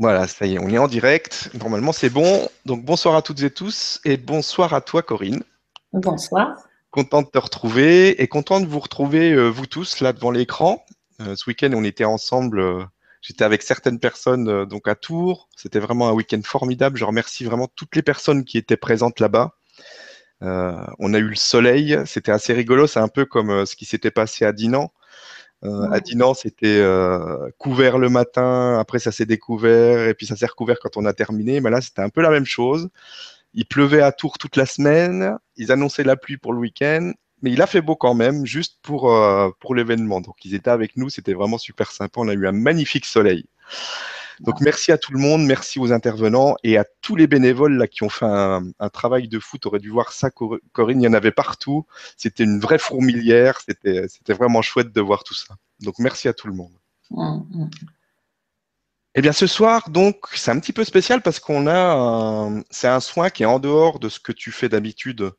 Voilà, ça y est, on est en direct. Normalement, c'est bon. Donc, bonsoir à toutes et tous et bonsoir à toi, Corinne. Bonsoir. Content de te retrouver et content de vous retrouver, euh, vous tous, là devant l'écran. Euh, ce week-end, on était ensemble. euh, J'étais avec certaines personnes donc à Tours. C'était vraiment un week-end formidable. Je remercie vraiment toutes les personnes qui étaient présentes là-bas. On a eu le soleil. C'était assez rigolo. C'est un peu comme ce qui s'était passé à Dinan. Euh, à. Dinan, c'était euh, couvert le matin, après ça s'est découvert, et puis ça s'est recouvert quand on a terminé. Mais là, c'était un peu la même chose. Il pleuvait à Tours toute la semaine, ils annonçaient la pluie pour le week-end, mais il a fait beau quand même, juste pour, euh, pour l'événement. Donc ils étaient avec nous, c'était vraiment super sympa. On a eu un magnifique soleil. Donc merci à tout le monde, merci aux intervenants et à tous les bénévoles là qui ont fait un, un travail de fou. Tu aurais dû voir ça, Cor- Corinne, il y en avait partout. C'était une vraie fourmilière, c'était vraiment chouette de voir tout ça. Donc merci à tout le monde. Mm, mm. Eh bien, ce soir, donc, c'est un petit peu spécial parce qu'on a, c'est un soin qui est en dehors de ce que tu fais d'habitude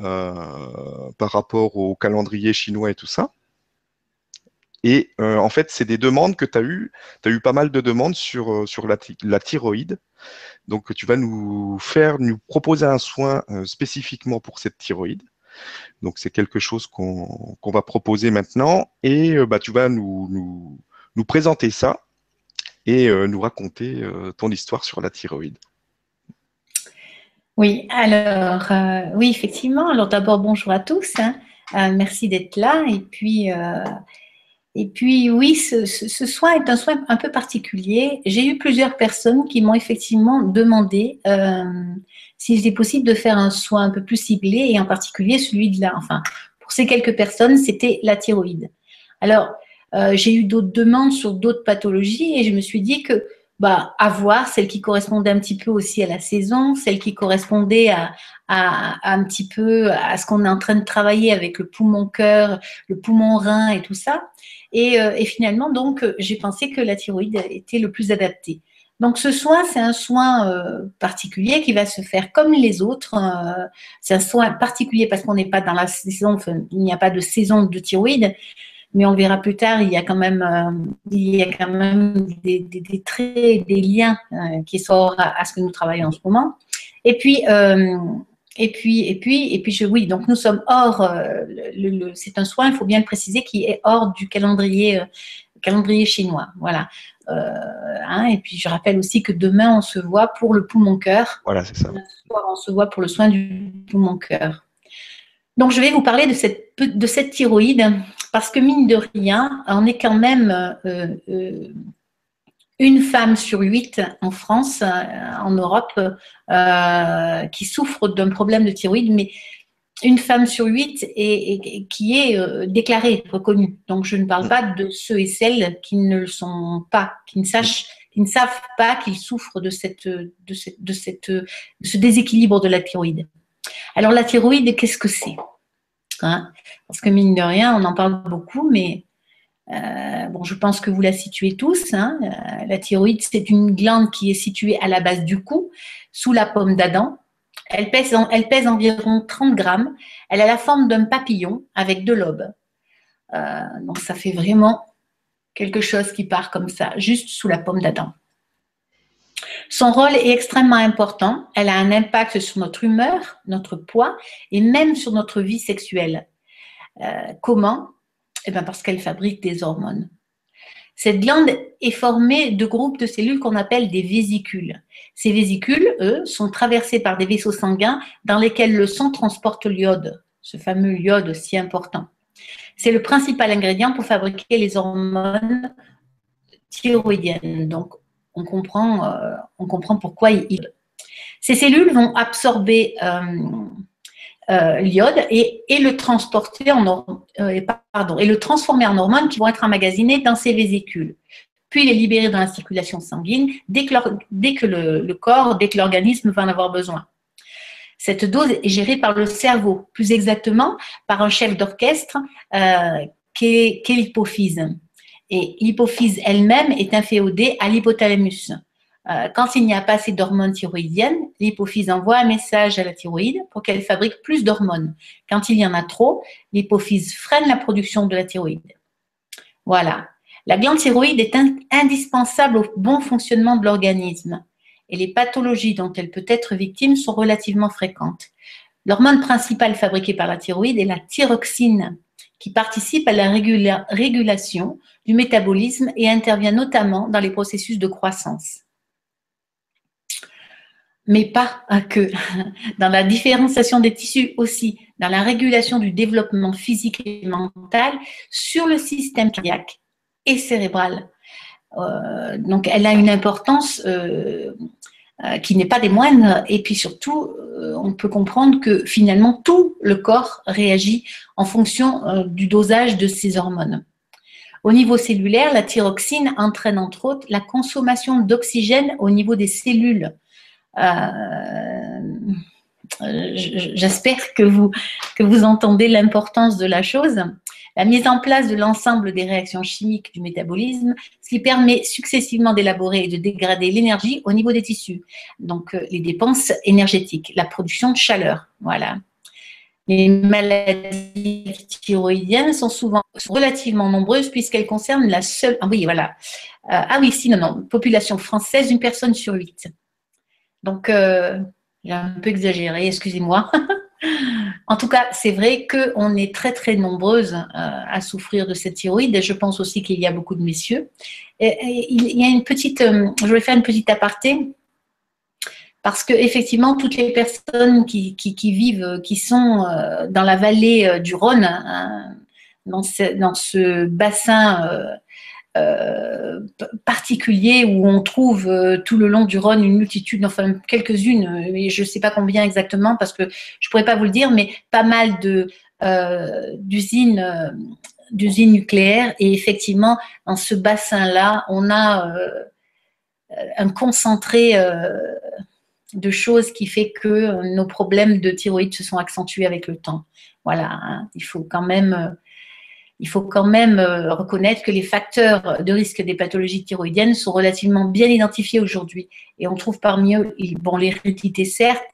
euh, par rapport au calendrier chinois et tout ça. Et euh, en fait, c'est des demandes que tu as eues. Tu as eu pas mal de demandes sur, euh, sur la, thyroïde. Donc, tu vas nous faire, nous proposer un soin euh, spécifiquement pour cette thyroïde. Donc, c'est quelque chose qu'on qu'on va proposer maintenant. Et bah, tu vas nous, nous, nous présenter ça et nous raconter ton histoire sur la thyroïde. Oui, alors, oui, effectivement. Alors d'abord, bonjour à tous. hein. Merci d'être là. Et puis, et puis oui, ce, soin est un soin un peu particulier. J'ai eu plusieurs personnes qui m'ont effectivement demandé euh, s'il était possible de faire un soin un peu plus ciblé, et en particulier celui de la. Enfin, pour ces quelques personnes, c'était la thyroïde. Alors, euh, j'ai eu d'autres demandes sur d'autres pathologies, et je me suis dit que bah, à voir, celle qui correspondait un petit peu aussi à la saison, celle qui correspondait à, un petit peu à ce qu'on est en train de travailler avec le poumon-cœur, le poumon-rein et tout ça. Et, euh, finalement, donc, j'ai pensé que la thyroïde était le plus adapté. Donc, ce soin, c'est un soin euh, particulier qui va se faire comme les autres. euh, c'est un soin particulier parce qu'on n'est pas dans la saison, il n'y a pas de saison de thyroïde, mais on verra plus tard, il y a quand même, euh, il y a quand même des, des- des traits, des liens euh, qui sont à, à ce que nous travaillons en ce moment. Et puis, euh, et puis, et puis, et puis, je, oui, donc nous sommes hors. c'est un soin, il faut bien le préciser, qui est hors du calendrier, calendrier chinois. Voilà. Euh, hein, et puis, je rappelle aussi que demain, on se voit pour le poumon-cœur. Voilà, c'est ça. On se voit pour le soin du poumon-cœur. Donc, je vais vous parler de cette, thyroïde parce que, mine de rien, on est quand même euh, euh, une femme sur huit en France, euh, en Europe, qui souffre d'un problème de thyroïde, mais une femme sur huit qui est déclarée, reconnue. Donc, je ne parle pas de ceux et celles qui ne le sont pas, qui ne sachent, qui ne savent pas qu'ils souffrent de ce déséquilibre de la thyroïde. Alors, la thyroïde, qu'est-ce que c'est? Hein? Parce que mine de rien, on en parle beaucoup, mais euh, bon, je pense que vous la situez tous. hein. Euh, la thyroïde, c'est une glande qui est située à la base du cou, sous la pomme d'Adam. Elle pèse, environ 30 grammes. Elle a la forme d'un papillon avec deux lobes. Euh, donc, ça fait vraiment quelque chose qui part comme ça, juste sous la pomme d'Adam. Son rôle est extrêmement important. Elle a un impact sur notre humeur, notre poids et même sur notre vie sexuelle. Euh, comment? Eh bien, parce qu'elle fabrique des hormones. Cette glande est formée de groupes de cellules qu'on appelle des vésicules. Ces vésicules, eux, sont traversés par des vaisseaux sanguins dans lesquels le sang transporte l'iode, ce fameux iode si important. C'est le principal ingrédient pour fabriquer les hormones thyroïdiennes. Donc, on comprend, euh, on comprend pourquoi il. Ces cellules vont absorber euh, euh, l'iode et, le transporter en et, le transformer en hormones qui vont être emmagasinées dans ces vésicules. Puis les libérer dans la circulation sanguine dès que, le, corps, dès que l'organisme va en avoir besoin. Cette dose est gérée par le cerveau, plus exactement par un chef d'orchestre euh, qu'est qu'est l'hypophyse. Et l'hypophyse elle-même est inféodée à l'hypothalamus. Euh, quand il n'y a pas assez d'hormones thyroïdiennes, l'hypophyse envoie un message à la thyroïde pour qu'elle fabrique plus d'hormones. Quand il y en a trop, l'hypophyse freine la production de la thyroïde. Voilà. La glande thyroïde est indispensable au bon fonctionnement de l'organisme et les pathologies dont elle peut être victime sont relativement fréquentes. L'hormone principale fabriquée par la thyroïde est la thyroxine, qui participe à la régulation du métabolisme et intervient notamment dans les processus de croissance. Mais pas que. Dans la différenciation des tissus aussi, dans la régulation du développement physique et mental sur le système cardiaque et cérébral. Euh, donc, elle a une importance euh, qui n'est pas des moindres. Et puis surtout, euh, on peut comprendre que finalement, tout le corps réagit en fonction euh, du dosage de ces hormones. Au niveau cellulaire, la thyroxine entraîne entre autres la consommation d'oxygène au niveau des cellules. J'espère que vous entendez l'importance de la chose la mise en place de l'ensemble des réactions chimiques du métabolisme, ce qui permet successivement d'élaborer et de dégrader l'énergie au niveau des tissus. Donc, euh, les dépenses énergétiques, la production de chaleur. Voilà. Les maladies thyroïdiennes sont souvent relativement nombreuses puisqu'elles concernent la seule. Ah oui, voilà. Euh, ah oui, si, non, non. Population française, une personne sur huit. Donc, euh, j'ai un peu exagéré, excusez-moi. En tout cas, c'est vrai qu'on est très très nombreuses euh, à souffrir de cette thyroïde et je pense aussi qu'il y a beaucoup de messieurs. Il y a une petite, euh, je vais faire une petite aparté parce que effectivement toutes les personnes qui, vivent, qui sont euh, dans la vallée du Rhône, hein, dans, ce, bassin euh, particulier où on trouve euh, tout le long du Rhône une multitude, enfin quelques-unes, euh, je ne sais pas combien exactement parce que je ne pourrais pas vous le dire, mais pas mal de d'usines d'usines nucléaires et effectivement dans ce bassin-là, on a un concentré de choses qui fait que nos problèmes de thyroïde se sont accentués avec le temps. Voilà, hein. il faut quand même il faut quand même euh, reconnaître que les facteurs de risque des pathologies thyroïdiennes sont relativement bien identifiés aujourd'hui. Et on trouve parmi eux, bon, l'hérédité certes,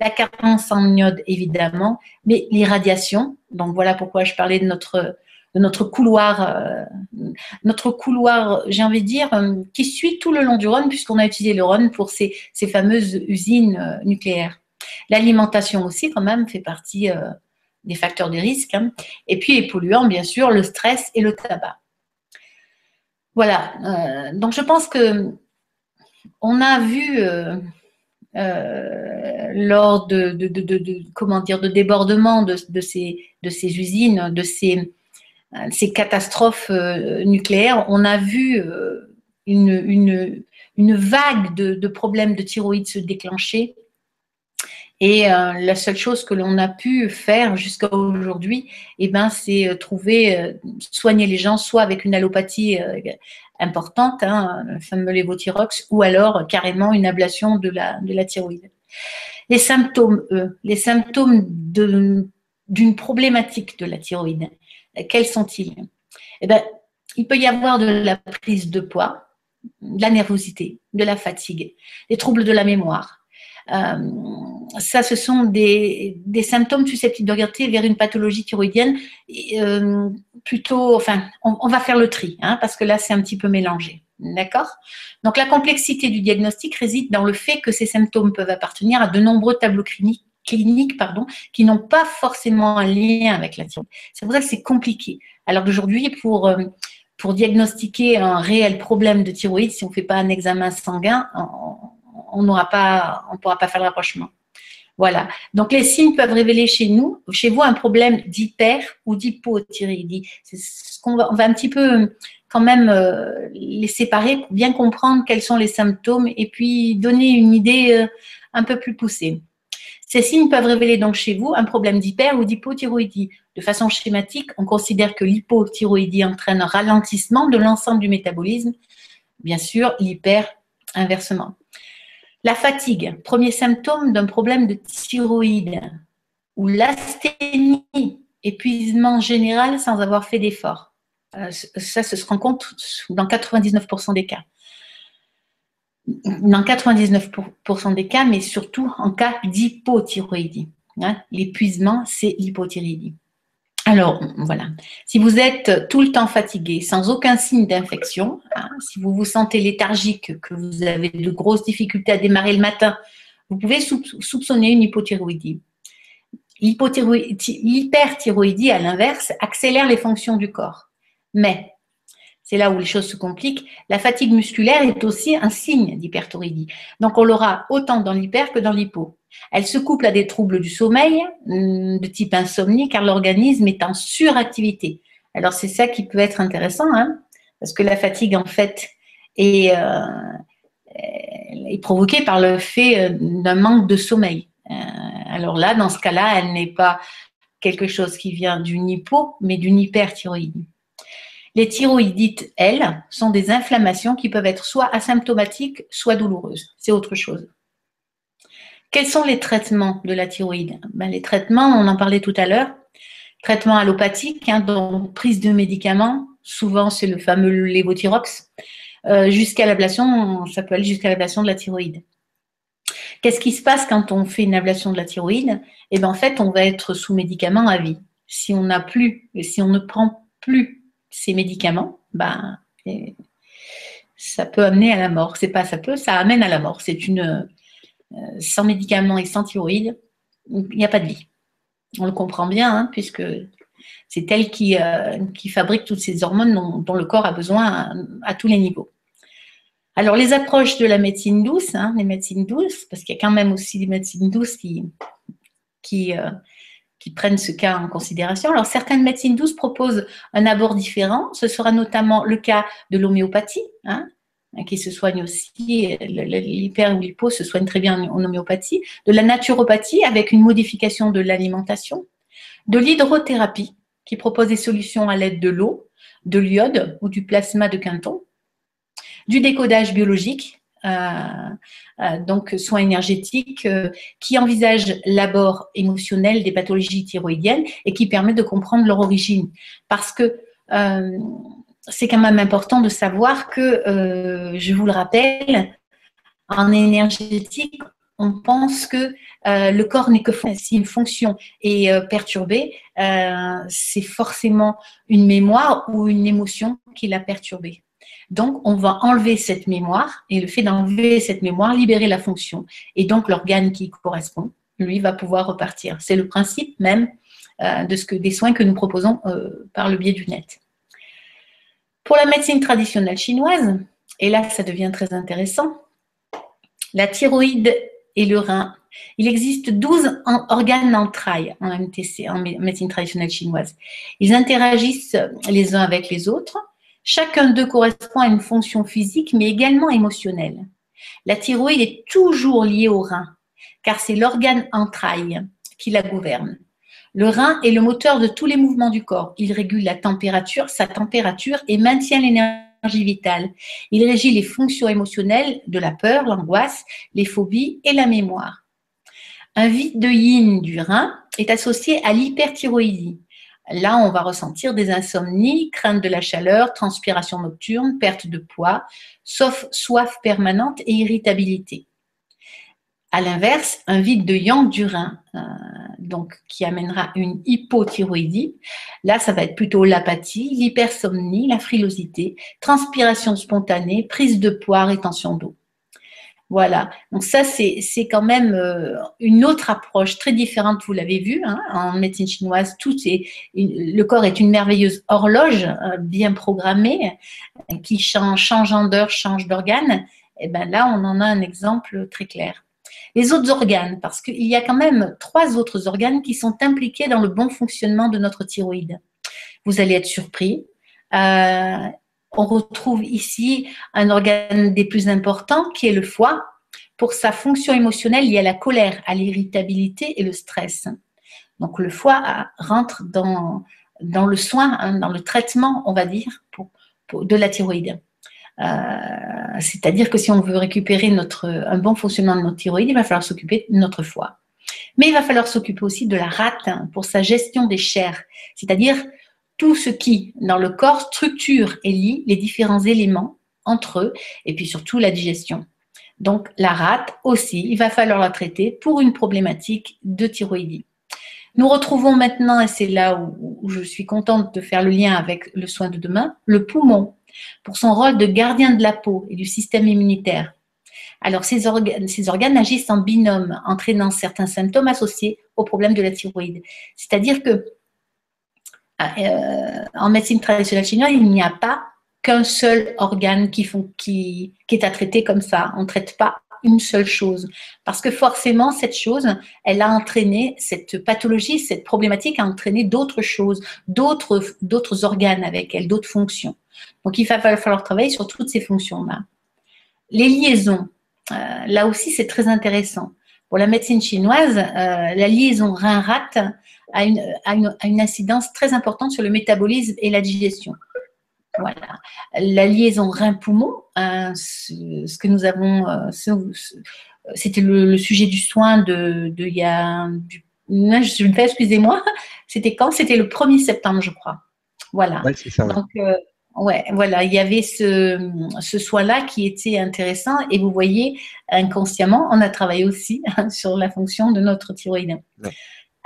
la carence en iode évidemment, mais l'irradiation. Donc voilà pourquoi je parlais de notre, de notre couloir, euh, notre couloir, j'ai envie de dire, euh, qui suit tout le long du Rhône, puisqu'on a utilisé le Rhône pour ces, ces fameuses usines nucléaires. L'alimentation aussi, quand même, fait partie des facteurs de risque. Hein. Et puis les polluants, bien sûr, le stress et le tabac. Voilà. Euh, donc je pense que on a vu euh, euh, lors de, comment dire de débordement de, ces, de ces usines, de ces, ces catastrophes nucléaires, on a vu une, une, une vague de, problèmes de thyroïde se déclencher et euh, la seule chose que l'on a pu faire jusqu'à aujourd'hui, eh ben, c'est euh, trouver, euh, soigner les gens soit avec une allopathie importante, hein, le fameux lévothyrox, ou alors carrément une ablation de la, de la thyroïde. Les symptômes, eux, les symptômes d'une problématique de la thyroïde, quels sont-ils? Eh ben, Il peut y avoir de la prise de poids, de la nervosité, de la fatigue, des troubles de la mémoire, ça, ce sont des, symptômes susceptibles d'orienter vers une pathologie thyroïdienne. Euh, plutôt, enfin, on, va faire le tri, hein, parce que là, c'est un petit peu mélangé. D'accord? Donc, la complexité du diagnostic réside dans le fait que ces symptômes peuvent appartenir à de nombreux tableaux cliniques, pardon, qui n'ont pas forcément un lien avec la thyroïde. C'est pour ça que c'est compliqué. Alors d'aujourd'hui, pour, euh, pour diagnostiquer un réel problème de thyroïde, si on ne fait pas un examen sanguin, n'aura pas, on pourra pas faire le rapprochement. Voilà. Donc les signes peuvent révéler chez nous, chez vous, un problème d'hyper ou d'hypothyroïdie. C'est ce qu'on va, on va un petit peu quand même euh, les séparer pour bien comprendre quels sont les symptômes et puis donner une idée euh, un peu plus poussée. Ces signes peuvent révéler donc chez vous un problème d'hyper ou d'hypothyroïdie. De façon schématique, on considère que l'hypothyroïdie entraîne un ralentissement de l'ensemble du métabolisme. Bien sûr, l'hyper inversement. La fatigue, premier symptôme d'un problème de thyroïde, ou l'asthénie, épuisement général sans avoir fait d'effort. Euh, ça, se rencontre dans 99% des cas. Dans 99% des cas, mais surtout en cas d'hypothyroïdie. Hein. L'épuisement, c'est l'hypothyroïdie. Alors, voilà. Si vous êtes tout le temps fatigué, sans aucun signe d'infection, hein, si vous vous sentez léthargique, que vous avez de grosses difficultés à démarrer le matin, vous pouvez soupçonner une hypothyroïdie. L'hyperthyroïdie, à l'inverse, accélère les fonctions du corps. Mais, c'est là où les choses se compliquent, la fatigue musculaire est aussi un signe d'hyperthyroïdie. Donc, on l'aura autant dans l'hyper que dans l'hypo. Elle se couple à des troubles du sommeil hum, de type insomnie car l'organisme est en suractivité. Alors c'est ça qui peut être intéressant, hein, parce que la fatigue en fait est, euh, provoquée par le fait euh, d'un manque de sommeil. Euh, alors là, dans ce cas-là, elle n'est pas quelque chose qui vient d'une hypo, mais d'une hyperthyroïdie. Les thyroïdites, elles, sont des inflammations qui peuvent être soit asymptomatiques, soit douloureuses. C'est autre chose. Quels sont les traitements de la thyroïde? Ben, Les traitements, on en parlait tout à l'heure, traitement allopathique, hein, donc prise de médicaments, souvent c'est le fameux lévothyrox, euh, jusqu'à l'ablation, ça peut aller jusqu'à l'ablation de la thyroïde. Qu'est-ce qui se passe quand on fait une ablation de la thyroïde? Eh bien, en fait, on va être sous médicaments à vie. Si on n'a plus, si on ne prend plus ces médicaments, ben, ça peut amener à la mort. C'est pas ça peut, ça amène à la mort. C'est une, sans médicaments et sans thyroïde, il n'y a pas de vie. On le comprend bien, hein, puisque c'est elle qui, euh, qui, fabrique toutes ces hormones dont, le corps a besoin à, tous les niveaux. Alors, les approches de la médecine douce, hein, les médecines douces, parce qu'il y a quand même aussi des médecines douces qui, euh, prennent ce cas en considération. Alors, certaines médecines douces proposent un abord différent. Ce sera notamment le cas de l'homéopathie, Hein, qui se soigne aussi, l'hyper ou l'hypo se soigne très bien en homéopathie, de la naturopathie avec une modification de l'alimentation, de l'hydrothérapie qui propose des solutions à l'aide de l'eau, de l'iode ou du plasma de Quinton, du décodage biologique, euh, euh, donc soins énergétiques, euh, qui envisage l'abord émotionnel des pathologies thyroïdiennes et qui permet de comprendre leur origine. Parce que c'est quand même important de savoir que, euh, je vous le rappelle, en énergétique, on pense que euh, le corps n'est que si une fonction est euh, perturbée, c'est forcément une mémoire ou une émotion qui l'a perturbée. Donc, on va enlever cette mémoire et le fait d'enlever cette mémoire, libérer la fonction. Et donc, l'organe qui correspond, lui, va pouvoir repartir. C'est le principe même de ce que, des soins que nous proposons par le biais du net. Pour la médecine traditionnelle chinoise, et là ça devient très intéressant, la thyroïde et le rein. Il existe 12 organes entrailles en MTC, en médecine traditionnelle chinoise. Ils interagissent les uns avec les autres. Chacun d'eux correspond à une fonction physique, mais également émotionnelle. La thyroïde est toujours liée au rein, car c'est l'organe entraille qui la gouverne. Le rein est le moteur de tous les mouvements du corps. Il régule la température, sa température et maintient l'énergie vitale. Il régit les fonctions émotionnelles de la peur, l'angoisse, les phobies et la mémoire. Un vide de yin du rein est associé à l'hyperthyroïdie. Là, on va ressentir des insomnies, crainte de la chaleur, transpiration nocturne, perte de poids, sauf soif permanente et irritabilité. À l'inverse, un vide de yang du rein, euh, donc qui amènera une hypothyroïdie. Là, ça va être plutôt l'apathie, l'hypersomnie, la frilosité, transpiration spontanée, prise de poids, rétention d'eau. Voilà, donc ça c'est quand même euh, une autre approche très différente, vous l'avez vu, hein, en médecine chinoise, tout est, le corps est une merveilleuse horloge euh, bien programmée qui change, changeant d'heure, change d'organe. Et bien là, on en a un exemple très clair les autres organes, parce qu'il y a quand même trois autres organes qui sont impliqués dans le bon fonctionnement de notre thyroïde. Vous allez être surpris. Euh, on retrouve ici un organe des plus importants qui est le foie pour sa fonction émotionnelle liée à la colère, à l'irritabilité et le stress. Donc le foie rentre dans, dans le soin, hein, dans le traitement, on va dire, de la thyroïde. Euh, c'est-à-dire que si on veut récupérer notre, un bon fonctionnement de notre thyroïde, il va falloir s'occuper de notre foie. Mais il va falloir s'occuper aussi de la rate pour sa gestion des chairs, c'est-à-dire tout ce qui, dans le corps, structure et lie les différents éléments entre eux, et puis surtout la digestion. Donc la rate aussi, il va falloir la traiter pour une problématique de thyroïdie. Nous retrouvons maintenant, et c'est là où, je suis contente de faire le lien avec le soin de demain, le poumon, pour son rôle de gardien de la peau et du système immunitaire. Alors, ces, organes, agissent en binôme, entraînant certains symptômes associés au problème de la thyroïde. C'est-à-dire que euh, en médecine traditionnelle chinoise, il n'y a pas qu'un seul organe qui, est à traiter comme ça. On ne traite pas une seule chose. Parce que forcément, cette chose, elle a entraîné, cette pathologie, cette problématique a entraîné d'autres choses, d'autres, d'autres organes avec elle, d'autres fonctions. Donc, il va falloir travailler sur toutes ces fonctions-là. Les liaisons, euh, là aussi, c'est très intéressant. Pour la médecine chinoise, euh, la liaison rein-rat a une, a, une, a une incidence très importante sur le métabolisme et la digestion. Voilà. La liaison rein-poumon, hein, ce, que nous avons, euh, c'était le, sujet du soin de, de il y a, je me fais, excusez-moi, c'était quand? C'était le 1er septembre, je crois. Voilà. c'est ça. Donc, euh, ouais, voilà, il y avait ce, ce soin-là qui était intéressant et vous voyez, inconsciemment, on a travaillé aussi sur la fonction de notre thyroïde.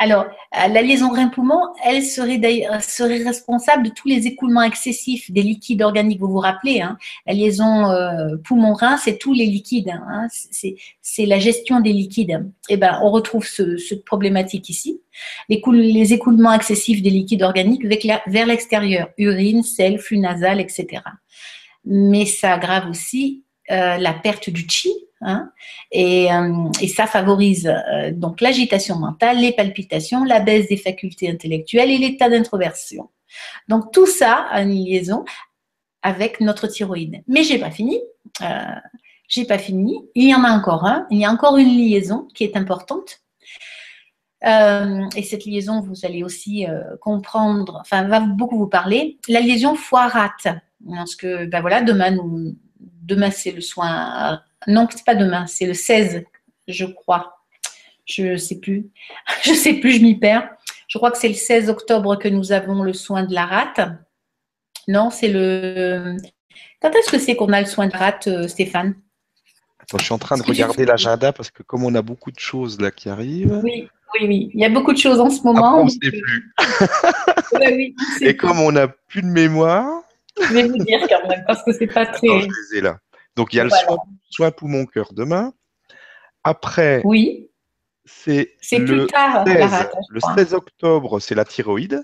Alors, euh, la liaison rein-poumon, elle serait, serait responsable de tous les écoulements excessifs des liquides organiques. Vous vous rappelez, hein, la liaison euh, poumon-rein, c'est tous les liquides. Hein, c'est la gestion des liquides. Eh ben, on retrouve ce, cette problématique ici. Les, les, écoulements excessifs des liquides organiques vers l'extérieur, urine, sel, flux nasal, etc. Mais ça aggrave aussi euh, la perte du chi, Hein euh, et, ça favorise euh, donc l'agitation mentale, les palpitations, la baisse des facultés intellectuelles et l'état d'introversion. Donc tout ça a une liaison avec notre thyroïde. Mais j'ai pas fini. Euh, j'ai pas fini. Il y en a encore un. Il y a encore une liaison qui est importante. et cette liaison, vous allez aussi comprendre, enfin, va beaucoup vous parler. La liaison foie-rate. Parce que, ben voilà, demain, demain c'est le soin non, c'est pas demain, c'est le 16, je crois. Je sais plus. Je sais plus, je m'y perds. Je crois que c'est le 16 octobre que nous avons le soin de la rate. Non, c'est le. Quand est-ce que c'est qu'on a le soin de la rate, euh, Stéphane? Je suis en train de regarder l'agenda parce que comme on a beaucoup de choses là qui arrivent. Oui, oui, oui. Il y a beaucoup de choses en ce moment. on ne sait plus. Et comme on n'a plus de mémoire. Je vais vous dire quand même parce que c'est pas très. je les ai là. Donc il y a le soin, poumon-cœur demain. Après, oui. c'est le, 16, le 16 octobre, c'est la thyroïde.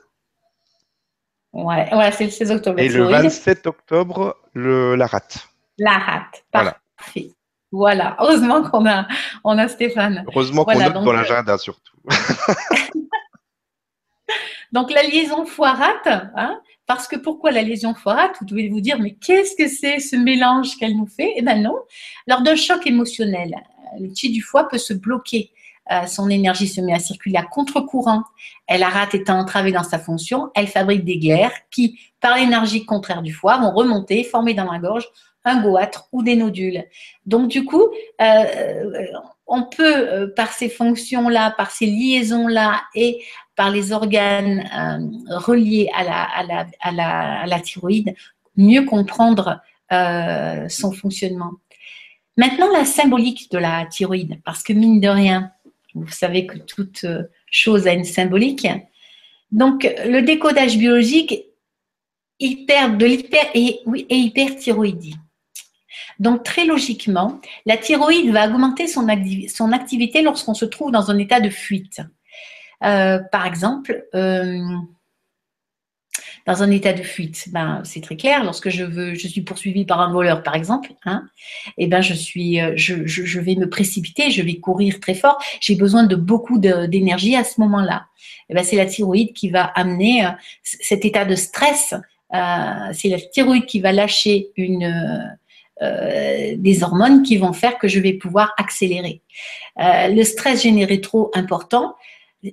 Ouais, ouais c'est le 16 octobre. Et le 27 octobre, le, la rate. La rate, parfait. Voilà, heureusement qu'on a, on a Stéphane. Heureusement qu'on note dans euh, l'agenda surtout. donc la liaison foie-rate, hein, parce que pourquoi la lésion foirate Vous devez vous dire, mais qu'est-ce que c'est ce mélange qu'elle nous fait? Eh bien non. Lors d'un choc émotionnel, le chi du foie peut se bloquer. Euh, son énergie se met à circuler à contre-courant. Elle rate étant entravée dans sa fonction. Elle fabrique des glaires qui, par l'énergie contraire du foie, vont remonter, former dans la gorge un goâtre ou des nodules. Donc du coup, euh, on peut, euh, par ces fonctions-là, par ces liaisons-là et par les organes euh, reliés à la, thyroïde, mieux comprendre euh, son fonctionnement. Maintenant, la symbolique de la thyroïde, parce que mine de rien, vous savez que toute chose a une symbolique. Donc, le décodage biologique hyper, de l'hyper et, hyperthyroïdie. Donc, très logiquement, la thyroïde va augmenter son activité lorsqu'on se trouve dans un état de fuite. Euh, par exemple, euh, dans un état de fuite, ben, c'est très clair. Lorsque je veux, je suis poursuivi par un voleur, par exemple, hein, et eh ben, je suis, euh, je, vais me précipiter, je vais courir très fort. J'ai besoin de beaucoup d'énergie à ce moment-là. Eh ben, c'est la thyroïde qui va amener cet état de stress. c'est la thyroïde qui va lâcher une des hormones qui vont faire que je vais pouvoir accélérer. le stress généré trop important,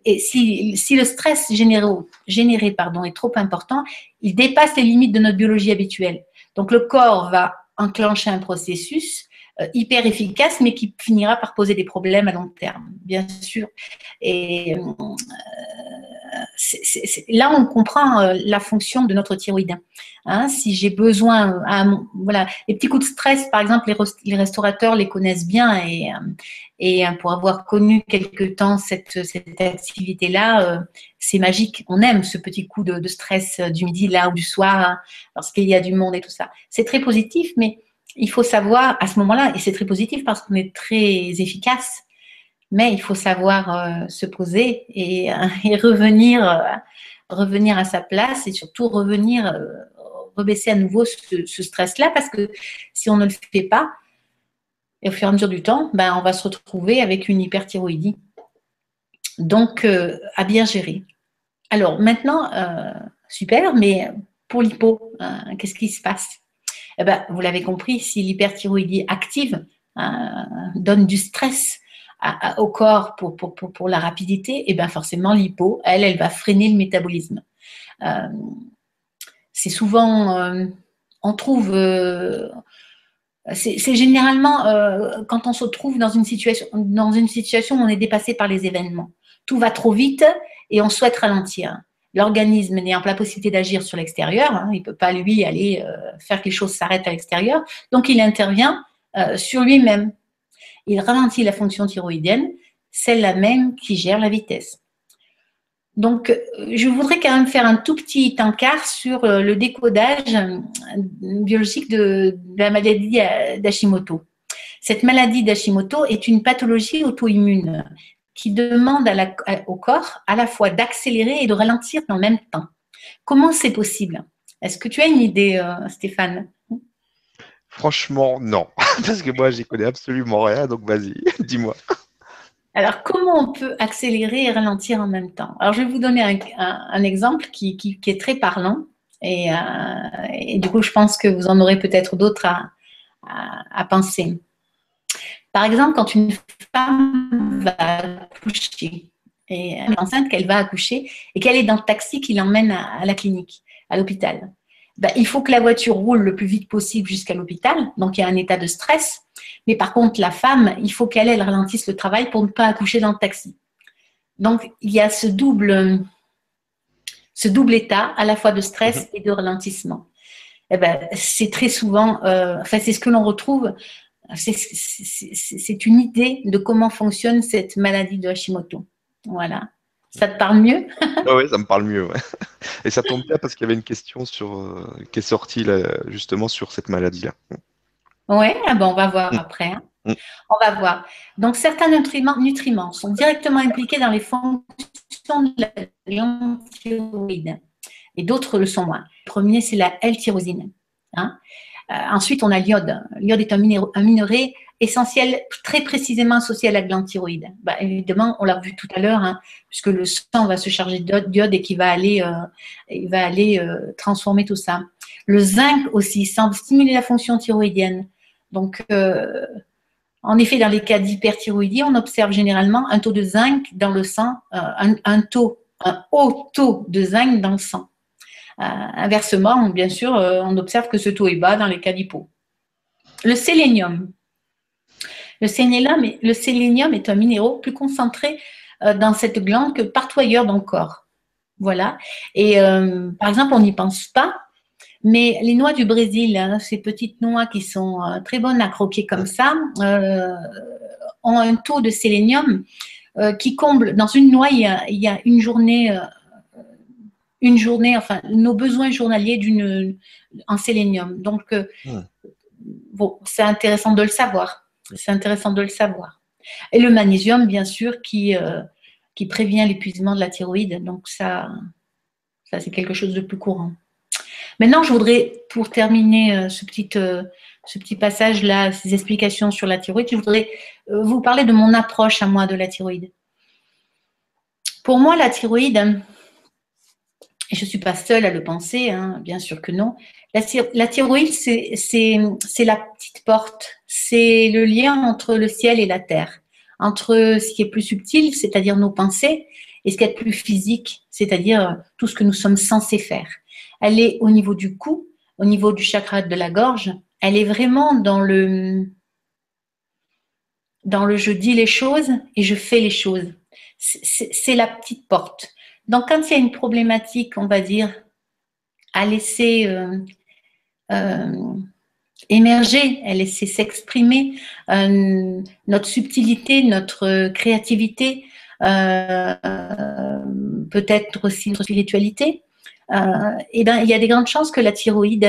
et si, si, le stress généré, généré pardon, est trop important, il dépasse les limites de notre biologie habituelle. Donc le corps va enclencher un processus euh, hyper efficace, mais qui finira par poser des problèmes à long terme, bien sûr. Et euh, là, on comprend euh, la fonction de notre thyroïde. Hein, si j'ai besoin, voilà, les petits coups de stress, par exemple, les, restaurateurs les connaissent bien et, et pour avoir connu quelque temps cette, activité-là, c'est magique. On aime ce petit coup de, stress du midi là ou du soir lorsqu'il y a du monde et tout ça. C'est très positif, mais il faut savoir à ce moment-là, et c'est très positif parce qu'on est très efficace, mais il faut savoir euh, se poser et, euh, revenir, euh, revenir à sa place et surtout revenir, rebaisser à nouveau ce, stress-là parce que si on ne le fait pas, et au fur et à mesure du temps, ben, on va se retrouver avec une hyperthyroïdie. Donc, à bien gérer. Alors maintenant, super, mais pour l'hypo, qu'est-ce qui se passe? Eh ben, Vous l'avez compris, si l'hyperthyroïdie active donne du stress au corps pour, la rapidité, et eh bien forcément l'hypo, elle, elle va freiner le métabolisme. Euh, c'est souvent, euh, on trouve, euh, c'est généralement quand on se trouve dans une situation, dans une situation où on est dépassé par les événements. Tout va trop vite et on souhaite ralentir. L'organisme n'ayant pas la possibilité d'agir sur l'extérieur, hein, il ne peut pas lui aller faire que les choses s'arrêtent à l'extérieur, donc il intervient sur lui-même il ralentit la fonction thyroïdienne, celle-là même qui gère la vitesse. Donc, euh, je voudrais quand même faire un tout petit encart sur euh, le décodage euh, biologique de, la maladie d'Hashimoto. Cette maladie d'Hashimoto est une pathologie auto-immune qui demande au corps à la fois d'accélérer et de ralentir le même temps. Comment c'est possible? Est-ce que tu as une idée, Stéphane? Franchement, non. Parce que moi, j'y connais absolument rien, donc vas-y, dis-moi. Alors, comment on peut accélérer et ralentir en même temps? Alors, je vais vous donner un, exemple qui, est très parlant. Euh, et, du coup, je pense que vous en aurez peut-être d'autres à, penser. Par exemple, quand une femme va accoucher, et elle est enceinte, qu'elle va accoucher, et qu'elle est dans le taxi qui l'emmène à la clinique, à l'hôpital. Ben, il faut que la voiture roule le plus vite possible jusqu'à l'hôpital. Donc, il y a un état de stress. Mais par contre, la femme, il faut qu'elle, elle ralentisse le travail pour ne pas accoucher dans le taxi. Donc, il y a ce double, ce double état à la fois de stress mhm. et de ralentissement. Eh ben, c'est très souvent, euh, enfin, c'est ce que l'on retrouve. C'est une idée de comment fonctionne cette maladie de Hashimoto. Voilà. Ça te parle mieux? Oui, ça me parle mieux. Et ça tombe bien parce qu'il y avait une question sur, euh, qui est sortie justement sur cette maladie-là. Oui, ah ben, on va voir mm. après. Hein. Mm. On va voir. Donc, certains nutriments, nutriments, sont directement impliqués dans les fonctions de la thyroïde et d'autres le sont moins. Le premier, c'est la L-tyrosine. Hein. Euh, ensuite, on a l'iode. L'iode est un, un minerai essentiel, très précisément associé à la glande thyroïde. Bah, évidemment, on l'a vu tout à l'heure, hein, puisque le sang va se charger d'iode et qui va aller, euh, va aller euh, transformer tout ça. Le zinc aussi semble stimuler la fonction thyroïdienne. Donc, euh, en effet, dans les cas d'hyperthyroïdie, on observe généralement un taux de zinc dans le sang, un, taux, un haut taux de zinc dans le sang. inversement, bien sûr, on observe que ce taux est bas dans les cas d'hypo. Le sélénium, le sélénium, est un minéral plus concentré euh, dans cette glande que partout ailleurs dans le corps. Voilà. Et euh, par exemple, on n'y pense pas, mais les noix du Brésil, hein, ces petites noix qui sont euh, très bonnes à croquer comme ça, ont un taux de sélénium qui comble. Dans une noix, il y a, une journée une journée, enfin, nos besoins journaliers d'une, en sélénium. Donc, bon, c'est intéressant de le savoir. C'est intéressant de le savoir. Et le magnésium, bien sûr, qui, euh, qui prévient l'épuisement de la thyroïde. Donc ça, ça c'est quelque chose de plus courant. Maintenant, je voudrais, pour terminer euh, ce petit, euh, ce petit passage-là, ces explications sur la thyroïde, je voudrais vous parler de mon approche à moi de la thyroïde. Pour moi, la thyroïde, et je ne suis pas seule à le penser, hein, bien sûr que non, la, thyroïde, c'est la petite porte, c'est le lien entre le ciel et la terre, entre ce qui est plus subtil, c'est-à-dire nos pensées, et ce qui est plus physique, c'est-à-dire tout ce que nous sommes censés faire. Elle est au niveau du cou, au niveau du chakra de la gorge, elle est vraiment dans le, dans le je dis les choses et je fais les choses. C'est la petite porte. Donc, quand il y a une problématique, on va dire, à laisser euh, euh, émerger, à laisser s'exprimer euh, notre subtilité, notre créativité, peut-être aussi notre spiritualité, et ben, il y a des grandes chances que la thyroïde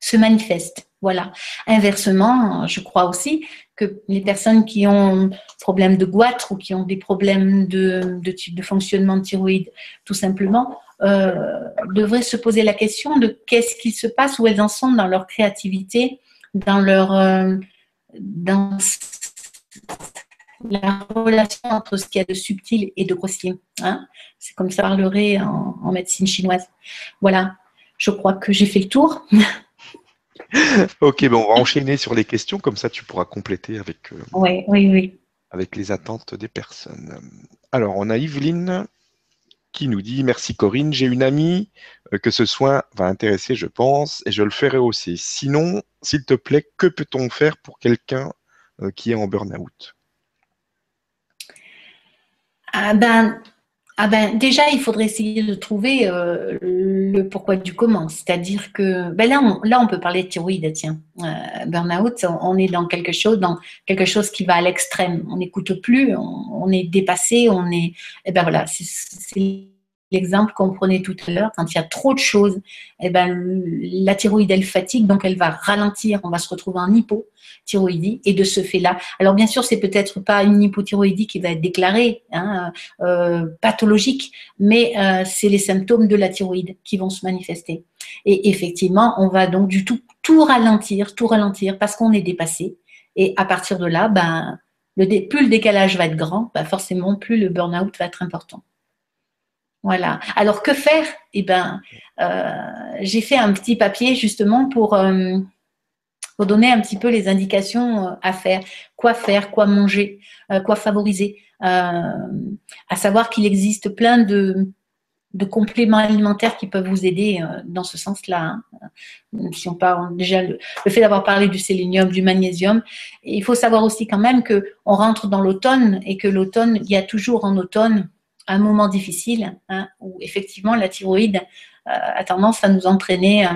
se manifeste. Voilà. Inversement, je crois aussi que les personnes qui ont problème de goitre ou qui ont des problèmes de, de, fonctionnement de thyroïde, tout simplement, euh, devraient se poser la question de qu'est-ce qui se passe, où elles en sont dans leur créativité, dans leur euh, dans la relation entre ce qu'il y a de subtil et de grossier. Hein C'est comme ça parlerait en, en médecine chinoise. Voilà, je crois que j'ai fait le tour. ok, bon, on va enchaîner sur les questions, comme ça tu pourras compléter avec, euh, oui, oui. avec les attentes des personnes. Alors, on a Yveline qui nous dit Merci Corinne, j'ai une amie euh, que ce soin va intéresser, je pense, et je le ferai aussi. Sinon, s'il te plaît, que peut-on faire pour quelqu'un euh, qui est en burn-out? Ah ben, ah ben, déjà, il faudrait essayer de trouver euh, le pourquoi du comment. C'est-à-dire que ben là, on, là, on peut parler de thyroïde, tiens. Euh, burnout, on est dans quelque chose, dans quelque chose qui va à l'extrême. On n'écoute plus, on, est dépassé, on est. Eh ben voilà, l'exemple qu'on prenait tout à l'heure, quand il y a trop de choses, eh ben, la thyroïde, elle fatigue, donc elle va ralentir, on va se retrouver en hypothyroïdie, et de ce fait-là, alors bien sûr, c'est peut-être pas une hypothyroïdie qui va être déclarée, hein, euh, pathologique, mais euh, c'est les symptômes de la thyroïde qui vont se manifester. Et effectivement, on va donc du tout tout ralentir, tout ralentir, parce qu'on est dépassé, et à partir de là, ben, plus le décalage va être grand, ben forcément, plus le burn-out va être important. Voilà. Alors que faire? Eh ben, euh, j'ai fait un petit papier justement pour, euh, donner un petit peu les indications euh, à faire, quoi faire, quoi manger, quoi favoriser? à savoir qu'il existe plein de, compléments alimentaires qui peuvent vous aider dans ce sens-là. Hein. Si on parle déjà le, le fait d'avoir parlé du sélénium, du magnésium, il faut savoir aussi quand même que on rentre dans l'automne et que l'automne, il y a toujours en automne un moment difficile hein, où effectivement la thyroïde euh, a tendance à nous entraîner euh,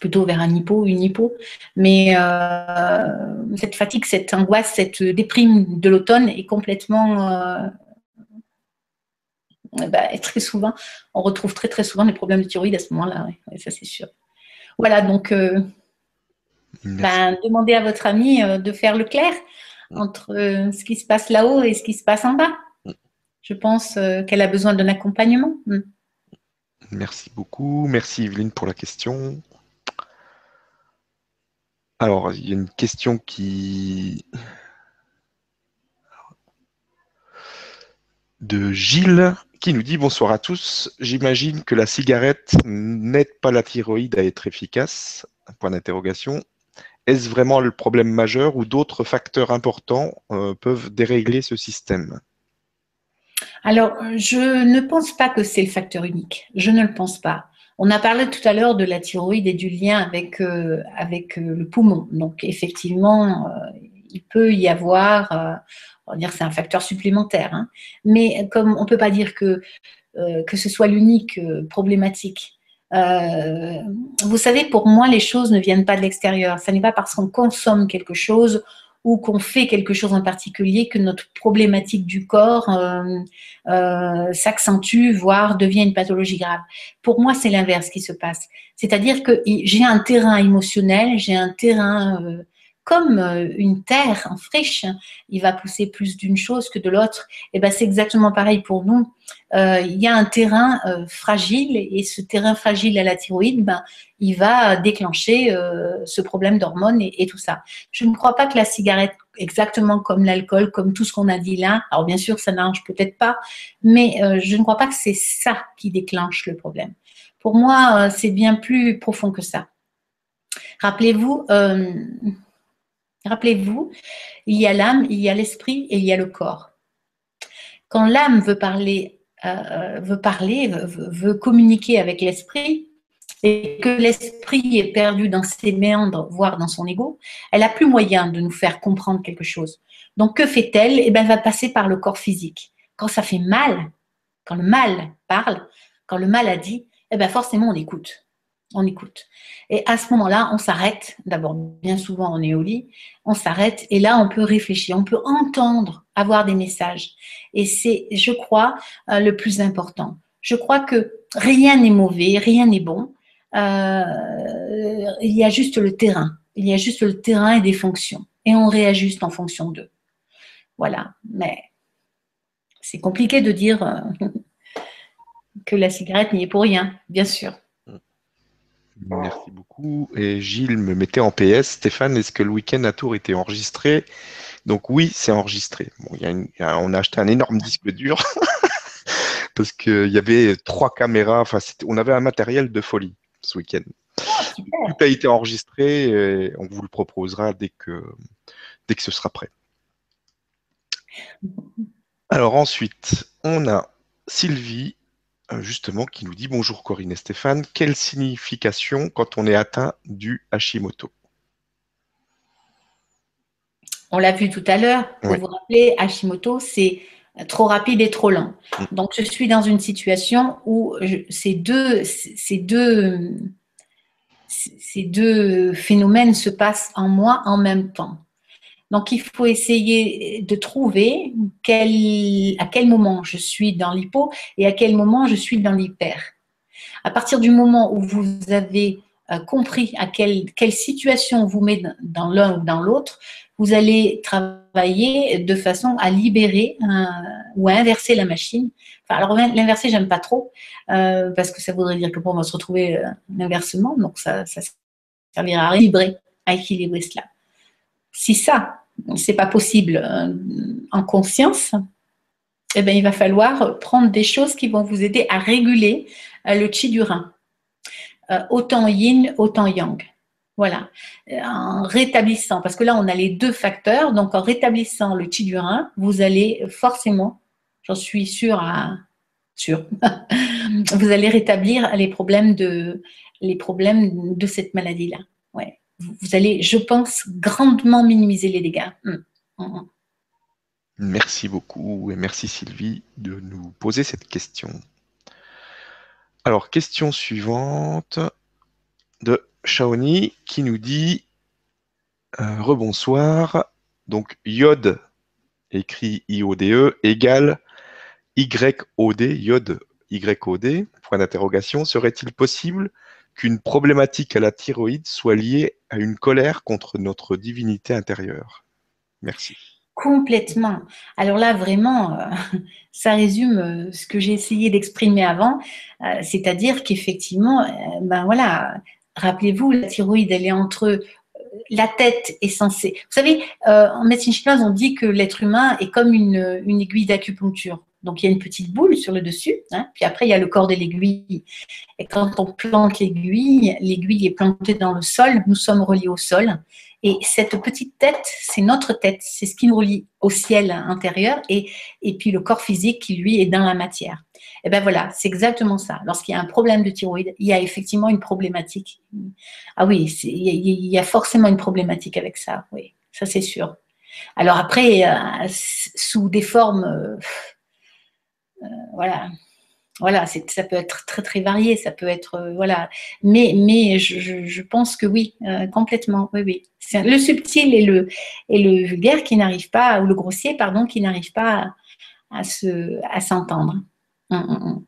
plutôt vers un hypo, une hypo. Mais euh, cette fatigue, cette angoisse, cette déprime de l'automne est complètement bah, très souvent, on retrouve très très souvent des problèmes de thyroïde à ce moment-là, ça c'est sûr. Voilà, donc ben, demandez à votre ami de faire le clair entre ce qui se passe là-haut et ce qui se passe en bas je pense euh, qu'elle a besoin d'un accompagnement. Hmm. Merci beaucoup. Merci Evelyne pour la question. Alors, il y a une question qui... de Gilles qui nous dit bonsoir à tous. J'imagine que la cigarette n'aide pas la thyroïde à être efficace. Point d'interrogation. Est-ce vraiment le problème majeur ou d'autres facteurs importants euh, peuvent dérégler ce système? Alors, je ne pense pas que c'est le facteur unique. Je ne le pense pas. On a parlé tout à l'heure de la thyroïde et du lien avec, euh, avec euh, le poumon. Donc, effectivement, euh, il peut y avoir, on va dire c'est un facteur supplémentaire. Hein. Mais comme on ne peut pas dire que, que ce soit l'unique problématique, vous savez, pour moi, les choses ne viennent pas de l'extérieur. Ce n'est pas parce qu'on consomme quelque chose ou qu'on fait quelque chose en particulier que notre problématique du corps euh, euh, s'accentue, voire devient une pathologie grave. Pour moi, c'est l'inverse qui se passe. C'est-à-dire que j'ai un terrain émotionnel, j'ai un terrain euh, comme euh, une terre en friche, il va pousser plus d'une chose que de l'autre. Et ben c'est exactement pareil pour nous. Euh, il y a un terrain euh, fragile et ce terrain fragile à la thyroïde, ben il va déclencher ce problème d'hormones et, et, tout ça. Je ne crois pas que la cigarette, exactement comme l'alcool, comme tout ce qu'on a dit là, alors bien sûr ça n'arrange peut-être pas, mais je ne crois pas que c'est ça qui déclenche le problème. Pour moi, c'est bien plus profond que ça. Rappelez-vous, Rappelez-vous, il y a l'âme, il y a l'esprit et il y a le corps. Quand l'âme veut parler, euh, veut communiquer avec l'esprit, et que l'esprit est perdu dans ses méandres, voire dans son ego, elle a plus moyen de nous faire comprendre quelque chose. Donc que fait-elle? Eh bien, elle va passer par le corps physique quand ça fait mal, quand le mal parle, quand le mal a dit, eh bien forcément on écoute. On écoute. Et à ce moment-là, on s'arrête. D'abord, bien souvent, on est au lit. On s'arrête et là, on peut réfléchir. On peut entendre, avoir des messages. Et c'est, je crois, euh, le plus important. Je crois que rien n'est mauvais, rien n'est bon. Euh, il y a juste le terrain. Il y a juste le terrain et des fonctions. Et on réajuste en fonction d'eux. Voilà. Mais c'est compliqué de dire euh, que la cigarette n'y est pour rien, bien sûr. Merci beaucoup. Et Gilles me mettait en PS. Stéphane, est-ce que le week-end à Tours était enregistré? Donc oui, c'est enregistré. Bon, on a acheté un énorme disque dur parce qu'il y avait trois caméras. Enfin, on avait un matériel de folie ce week-end. Ah, Tout a été enregistré et on vous le proposera dès que, dès que ce sera prêt. Alors ensuite, on a Sylvie justement, qui nous dit Bonjour Corinne et Stéphane, quelle signification quand on est atteint du Hashimoto? On l'a vu tout à l'heure, pour vous rappeler, Hashimoto, c'est trop rapide et trop lent. Mm. Donc, je suis dans une situation où ces, deux, ces, deux, ces deux phénomènes se passent en moi en même temps. Donc, il faut essayer de trouver à quel moment je suis dans l'hypo et à quel moment je suis dans l'hyper. À partir du moment où vous avez euh, compris à quelle, situation vous met dans l'un ou dans l'autre, vous allez travailler de façon à libérer ou à inverser la machine. alors l'inverser, j'aime pas trop euh, parce que ça voudrait dire que pour moi se retrouver euh, inversement, donc ça, ça servira à équilibrer, à équilibrer cela. Si ça, c'est pas possible euh, en conscience, eh bien, il va falloir prendre des choses qui vont vous aider à réguler euh, le chi du rein. Euh, autant yin, autant yang. Voilà. En rétablissant, parce que là, on a les deux facteurs. Donc, en rétablissant le chi du rein, vous allez forcément, j'en suis sûre, vous allez rétablir les problèmes de, les problèmes de cette maladie-là. Vous allez, je pense, grandement minimiser les dégâts. Mm. Mm, mm. Merci beaucoup et merci Sylvie de nous poser cette question. Alors, question suivante de Shaoni qui nous dit euh, Rebonsoir. Donc, iode, écrit I-O-D-E, égale Y-O-D, iode, Y-O-D, point d'interrogation. Serait-il possible qu'une problématique à la thyroïde soit liée à une colère contre notre divinité intérieure. Merci. Complètement. Alors là, vraiment, euh, ça résume euh, ce que j'ai essayé d'exprimer avant, euh, c'est-à-dire qu'effectivement, ben rappelez-vous, la thyroïde, elle est entre la tête est censée. Vous savez, en médecine chinoise, on dit que l'être humain est comme une aiguille d'acupuncture. Donc il y a une petite boule sur le dessus, hein, puis après il y a le corps de l'aiguille. Et quand on plante l'aiguille, l'aiguille est plantée dans le sol, nous sommes reliés au sol. Et cette petite tête, c'est notre tête, c'est ce qui nous relie au ciel intérieur et, et puis le corps physique qui lui est dans la matière. Et ben voilà, c'est exactement ça. Lorsqu'il y a un problème de thyroïde, il y a effectivement une problématique. Ah oui, il y, a forcément une problématique avec ça, oui, ça c'est sûr. Alors après, euh, sous des formes... Euh, voilà. Voilà, ça peut être très très varié, ça peut être euh, voilà, mais mais je, pense que oui, euh, complètement, oui oui. C'est le subtil et le et le vulgaire qui n'arrive pas ou le grossier pardon qui n'arrive pas à, se à s'entendre. Hum, hum,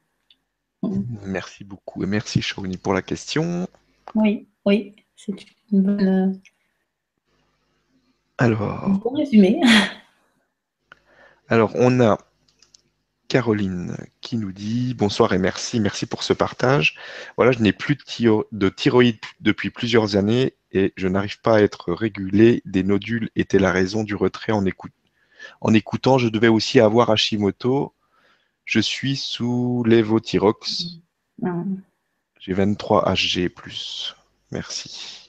hum. Merci beaucoup et merci Shauni pour la question. Oui, oui, c'est une bonne. Alors. Un bon résumé. Alors on a Caroline qui nous dit bonsoir et merci, merci pour ce partage. Voilà, je n'ai plus de, thyroïde depuis plusieurs années et je n'arrive pas à être régulé. Des nodules étaient la raison du retrait en, en écoutant. Je devais aussi avoir Hashimoto. Je suis sous l'évothyrox. Mm. J'ai 23 Hg+. Merci.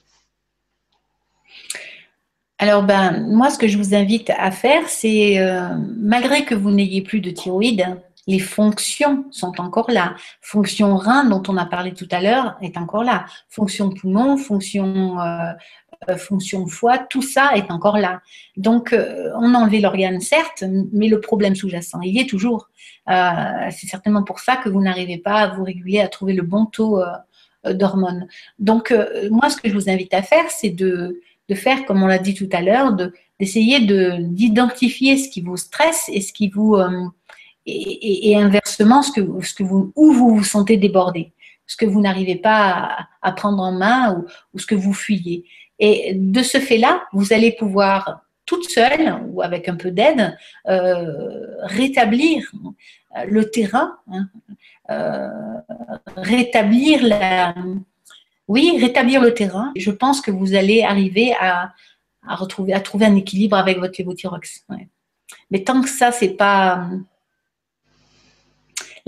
Alors, ben, moi, ce que je vous invite à faire, c'est, euh, malgré que vous n'ayez plus de thyroïde, les fonctions sont encore là. Fonction rein, dont on a parlé tout à l'heure, est encore là. Fonction poumon, fonction euh, fonction foie, tout ça est encore là. Donc, on a enlevé l'organe, certes, mais le problème sous-jacent, il y est toujours. c'est certainement pour ça que vous n'arrivez pas à vous réguler, à trouver le bon taux d'hormones. Donc, moi, ce que je vous invite à faire, c'est de, de faire, comme on l'a dit tout à l'heure, d'essayer de, d'identifier ce qui vous stresse et ce qui vous et, inversement ce que, ce que vous, où vous vous sentez débordé, ce que vous n'arrivez pas à, prendre en main ou, ce que vous fuyez. Et de ce fait-là, vous allez pouvoir toute seule ou avec un peu d'aide euh, rétablir le terrain, hein, euh, rétablir la, oui, rétablir le terrain. Je pense que vous allez arriver à, trouver un équilibre avec votre lévothyrox. Mais tant que ça, c'est pas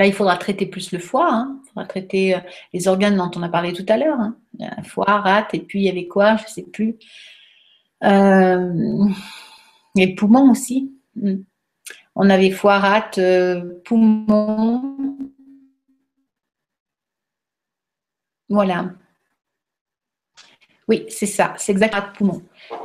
Là, il faudra traiter plus le foie, hein. il faudra traiter euh, les organes dont on a parlé tout à l'heure. Hein. Foie, rate, et puis il y avait quoi Je ne sais plus. Euh, les poumons aussi. Hmm. On avait foie, rate, euh, poumons. Voilà. Oui, c'est ça, c'est exactement le poumon.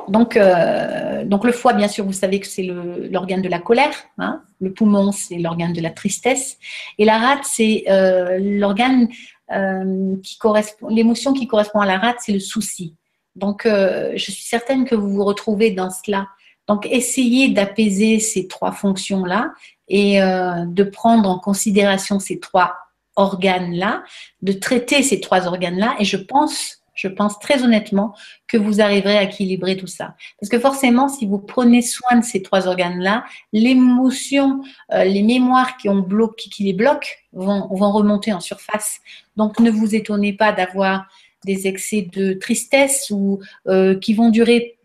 Donc, euh, donc le foie, bien sûr, vous savez que c'est l'organe de la colère. Hein. le poumon, c'est l'organe de la tristesse. Et la rate, c'est euh, l'organe euh, qui correspond, l'émotion qui correspond à la rate, c'est le souci. Donc, je suis certaine que vous vous retrouvez dans cela. Donc, essayez d'apaiser ces trois fonctions-là et de prendre en considération ces trois organes-là, de traiter ces trois organes-là. Et je pense je pense très honnêtement que vous arriverez à équilibrer tout ça. Parce que forcément, si vous prenez soin de ces trois organes-là, l'émotion, euh, les mémoires qui, les bloquent vont, remonter en surface. Donc, ne vous étonnez pas d'avoir des excès de tristesse ou euh, qui vont durer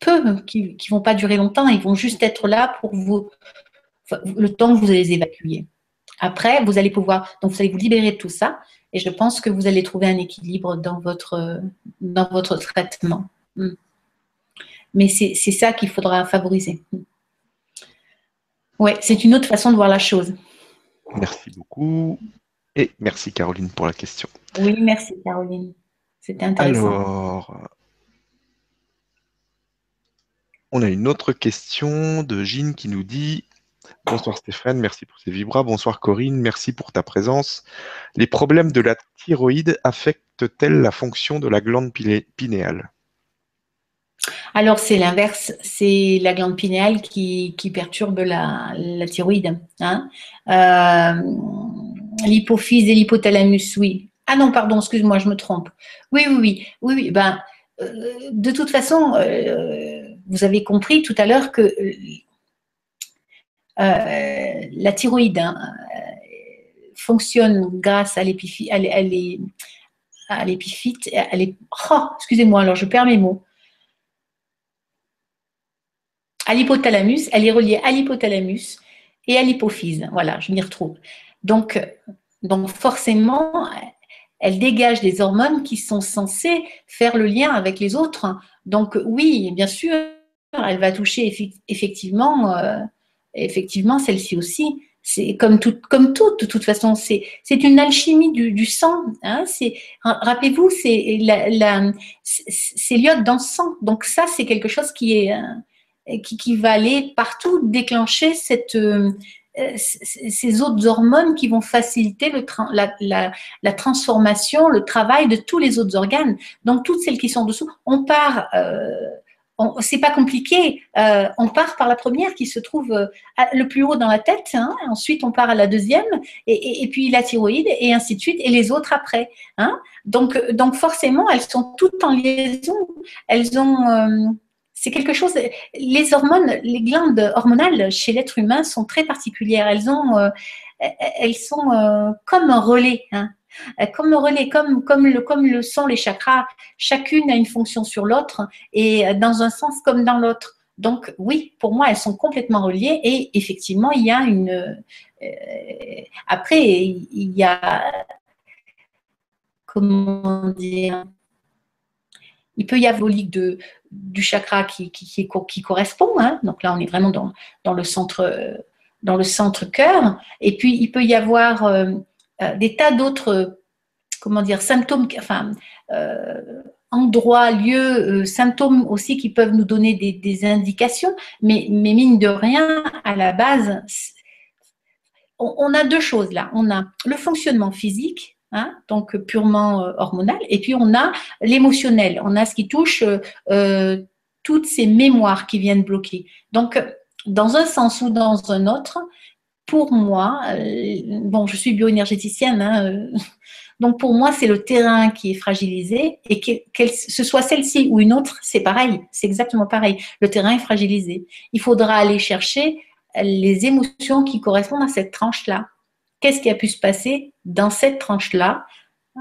peu, qui ne vont pas durer longtemps, ils vont juste être là pour vous, le temps que vous allez les évacuer. Après, vous allez pouvoir, donc vous allez vous libérer de tout ça et je pense que vous allez trouver un équilibre dans votre, dans votre traitement. Hmm. Mais c'est ça qu'il faudra favoriser. Oui, c'est une autre façon de voir la chose. Merci beaucoup. Et merci Caroline pour la question. Oui, merci Caroline. C'était intéressant. Alors, on a une autre question de Jean qui nous dit Bonsoir Stéphane, merci pour ces vibras. Bonsoir Corinne, merci pour ta présence. Les problèmes de la thyroïde affectent-elles la fonction de la glande pinéale? Alors c'est l'inverse, c'est la glande pinéale qui, perturbe la, thyroïde. Hein. Euh, l'hypophyse et l'hypothalamus, oui. Ah non, pardon, excuse-moi, je me trompe. Oui, oui, oui, oui. Ben, euh, de toute façon, euh, vous avez compris tout à l'heure que la thyroïde hein, euh, fonctionne grâce à l'épiphyte, à l'épiphyte, oh, excusez-moi, alors je perds mes mots. À l'hypothalamus, elle est reliée à l'hypothalamus et à l'hypophyse. Voilà, je m'y retrouve. Donc, donc forcément, elle dégage des hormones qui sont censées faire le lien avec les autres. Donc oui, bien sûr, elle va toucher effectivement euh, effectivement, celle-ci aussi, c'est comme tout, comme tout, de toute façon, c'est, une alchimie du, sang. Hein, rappelez-vous, c'est, la, c'est l'iode dans le sang. Donc ça, c'est quelque chose qui est, euh, qui, qui, va aller partout déclencher cette, euh, ces autres hormones qui vont faciliter le la, la, la, transformation, le travail de tous les autres organes. Donc toutes celles qui sont dessous, on part. Euh, c'est pas compliqué. Euh, on part par la première qui se trouve euh, le plus haut dans la tête. Hein. ensuite, on part à la deuxième, et, puis la thyroïde, et ainsi de suite, et les autres après. Hein. donc, donc forcément, elles sont toutes en liaison. Elles ont, euh, c'est quelque chose. Les hormones, les glandes hormonales chez l'être humain sont très particulières. Elles ont, elles sont comme un relais. Hein. Euh, comme le relais, comme, comme, le, comme le sont les chakras, chacune a une fonction sur l'autre et euh, dans un sens comme dans l'autre. Donc oui, pour moi, elles sont complètement reliées et effectivement, il y a une... Euh, après, il y a... Comment dire il peut y avoir de, du chakra qui, qui, qui, correspond. Hein. Donc là, on est vraiment dans, dans, le centre, dans le centre cœur. Et puis, il peut y avoir euh, des tas d'autres comment dire, symptômes, enfin, euh, endroits, lieux, symptômes aussi qui peuvent nous donner des, indications, mais, mais, mine de rien, à la base, on, a deux choses là. On a le fonctionnement physique, hein, donc purement hormonal, et puis on a l'émotionnel. On a ce qui touche toutes ces mémoires qui viennent bloquer. Donc, dans un sens ou dans un autre, pour moi, euh, bon, je suis bioénergéticienne, hein, euh, donc pour moi, c'est le terrain qui est fragilisé et que, ce soit celle-ci ou une autre, c'est pareil, c'est exactement pareil. Le terrain est fragilisé. Il faudra aller chercher les émotions qui correspondent à cette tranche-là. Qu'est-ce qui a pu se passer dans cette tranche-là euh,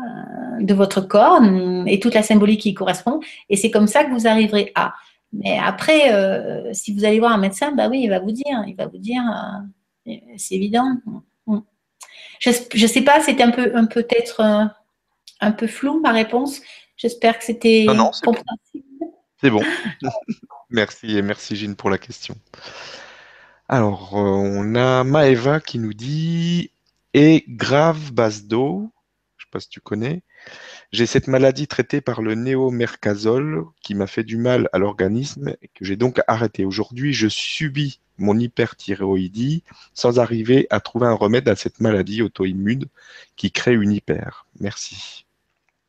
de votre corps et toute la symbolique qui y correspond Et c'est comme ça que vous arriverez à. Mais après, si vous allez voir un médecin, bah oui, il va vous dire, il va vous dire, c'est évident. Je ne sais pas, c'était un peu, un peut-être euh, un peu flou ma réponse. J'espère que c'était compréhensible. C'est bon. merci et merci Gine pour la question. Alors, on a Maeva qui nous dit et grave base d'eau. Je ne sais pas si tu connais. J'ai cette maladie traitée par le néomercazole qui m'a fait du mal à l'organisme et que j'ai donc arrêté. Aujourd'hui, je subis mon hyperthyroïdie sans arriver à trouver un remède à cette maladie auto-immune qui crée une hyper. Merci.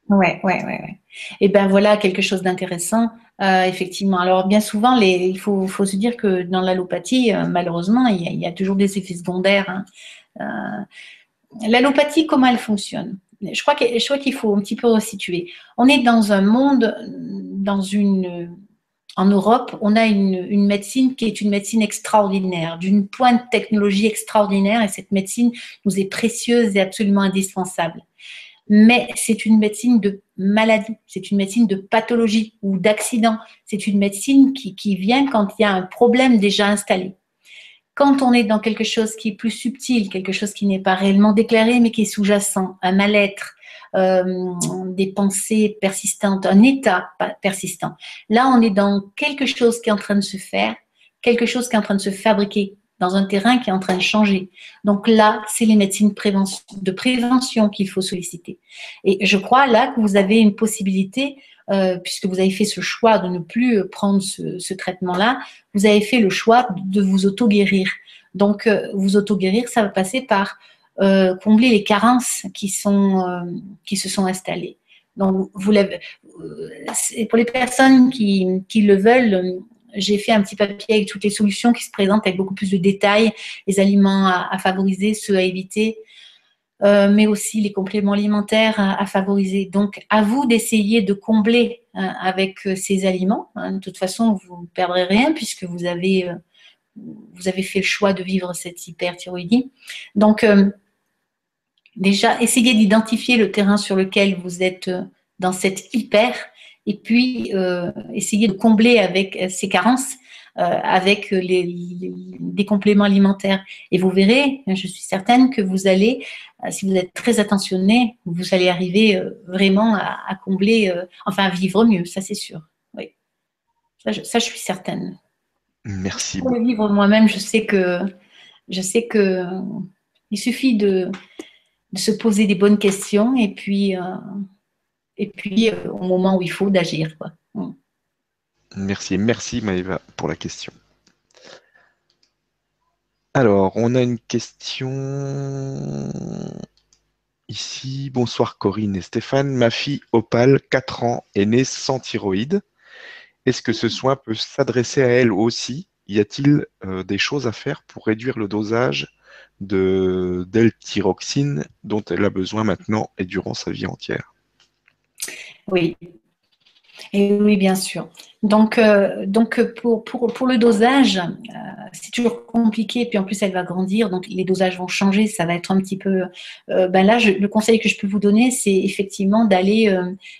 Ouais, ouais, ouais, ouais. Et ben voilà quelque chose d'intéressant, euh, effectivement. Alors bien souvent, il faut, faut, se dire que dans l'allopathie, euh, malheureusement, il y, a, toujours des effets secondaires. Hein. Euh, l'allopathie, comment elle fonctionne? Je crois qu'il faut un petit peu resituer. On est dans un monde, dans une, en Europe, on a une, médecine qui est une médecine extraordinaire, d'une pointe technologie extraordinaire, et cette médecine nous est précieuse et absolument indispensable. Mais c'est une médecine de maladie, c'est une médecine de pathologie ou d'accident, c'est une médecine qui vient quand il y a un problème déjà installé. Quand on est dans quelque chose qui est plus subtil, quelque chose qui n'est pas réellement déclaré, mais qui est sous-jacent, un mal-être, euh, des pensées persistantes, un état persistant, là, on est dans quelque chose qui est en train de se faire, quelque chose qui est en train de se fabriquer dans un terrain qui est en train de changer. Donc là, c'est les médecines de prévention qu'il faut solliciter. Et je crois là que vous avez une possibilité euh, puisque vous avez fait ce choix de ne plus prendre ce, traitement-là, vous avez fait le choix de vous auto-guérir. Donc, euh, vous auto-guérir, ça va passer par euh, combler les carences qui, sont, qui se sont installées. Donc, pour les personnes qui, le veulent, j'ai fait un petit papier avec toutes les solutions qui se présentent avec beaucoup plus de détails, les aliments à favoriser, ceux à éviter, euh, mais aussi les compléments alimentaires à, favoriser. Donc, à vous d'essayer de combler hein, avec euh, ces aliments. Hein. De toute façon, vous ne perdrez rien puisque vous avez, euh, vous avez fait le choix de vivre cette hyperthyroïdie. Donc, déjà, essayez d'identifier le terrain sur lequel vous êtes dans cette hyper et puis essayez de combler avec ces carences euh, avec les, des compléments alimentaires. Et vous verrez, je suis certaine que vous allez, euh, si vous êtes très attentionné, vous allez arriver euh, vraiment à, combler, enfin à vivre mieux, ça c'est sûr. Oui. Ça je, suis certaine. Merci. Pour le vivre moi-même, je sais que je sais que il suffit de, de, se poser des bonnes questions et puis et puis au moment où il faut d'agir. Mm. Merci, merci Maëva pour la question. Alors, on a une question ici. Bonsoir Corinne et Stéphane. Ma fille Opal, 4 ans, est née sans thyroïde. Est-ce que ce soin peut s'adresser à elle aussi? Y a-t-il euh, des choses à faire pour réduire le dosage de dont elle a besoin maintenant et durant sa vie entière? Oui, et oui, bien sûr. Donc, euh, donc pour, pour, pour, le dosage, euh, c'est toujours compliqué. Puis en plus, elle va grandir, donc les dosages vont changer. Ça va être un petit peu. Euh, ben là, le conseil que je peux vous donner, c'est effectivement d'aller,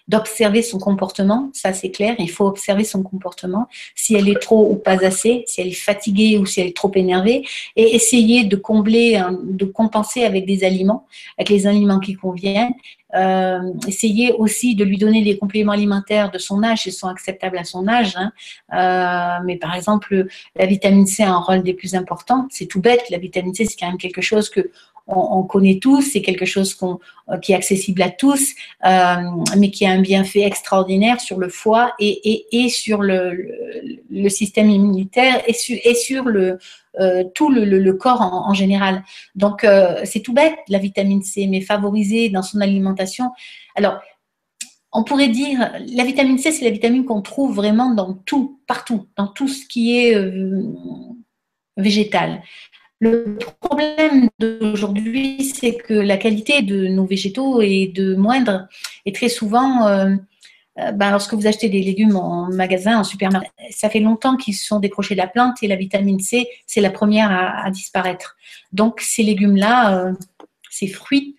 d'observer son comportement. Ça, c'est clair. Il faut observer son comportement. Si elle est trop ou pas assez, si elle est fatiguée ou si elle est trop énervée, et essayer de combler, de compenser avec des aliments, avec les aliments qui conviennent. essayer aussi de lui donner des compléments alimentaires de son âge, ils sont acceptables à son âge Hein. Euh, mais par exemple, la vitamine C un rôle des plus importants. C'est tout bête. La vitamine C, c'est quand même quelque chose que on, connaît tous, c'est quelque chose qui est accessible à tous, mais qui a un bienfait extraordinaire sur le foie et, sur le, système immunitaire et, sur le, tout le, corps en, général. Donc, c'est tout bête, la vitamine C, mais favorisée dans son alimentation. Alors, on pourrait dire, la vitamine C, c'est la vitamine qu'on trouve vraiment dans tout, partout, dans tout ce qui est euh, végétal. Le problème d'aujourd'hui, c'est que la qualité de nos végétaux est de moindre et très souvent, euh, euh, ben, lorsque vous achetez des légumes en magasin, en supermarché, ça fait longtemps qu'ils sont décrochés de la plante et la vitamine C, c'est la première à, disparaître. Donc ces légumes-là, ces fruits,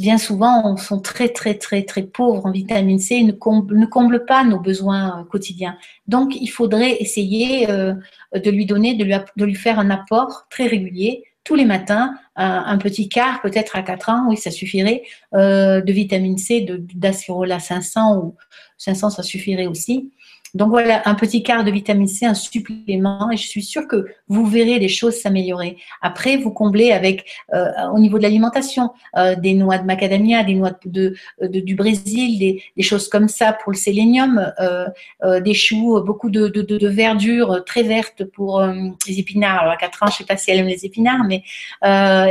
bien souvent, sont très, très, très, très pauvres en vitamine C et ne comblent, pas nos besoins euh, quotidiens. Donc, il faudrait essayer euh, de lui donner, de lui, faire un apport très régulier, tous les matins, un, petit quart, peut-être à 4 ans, oui, ça suffirait, euh, de vitamine C, d'acirola 500 ou 500, ça suffirait aussi. Donc voilà, un petit quart de vitamine C, un supplément, et je suis sûre que vous verrez les choses s'améliorer. Après, vous comblez avec, euh, au niveau de l'alimentation, euh, des noix de macadamia, des noix de, du Brésil, des, choses comme ça pour le sélénium, euh, des choux, beaucoup de, de, verdure très verte pour les épinards. Alors à 4 ans, je ne sais pas si elle aime les épinards, mais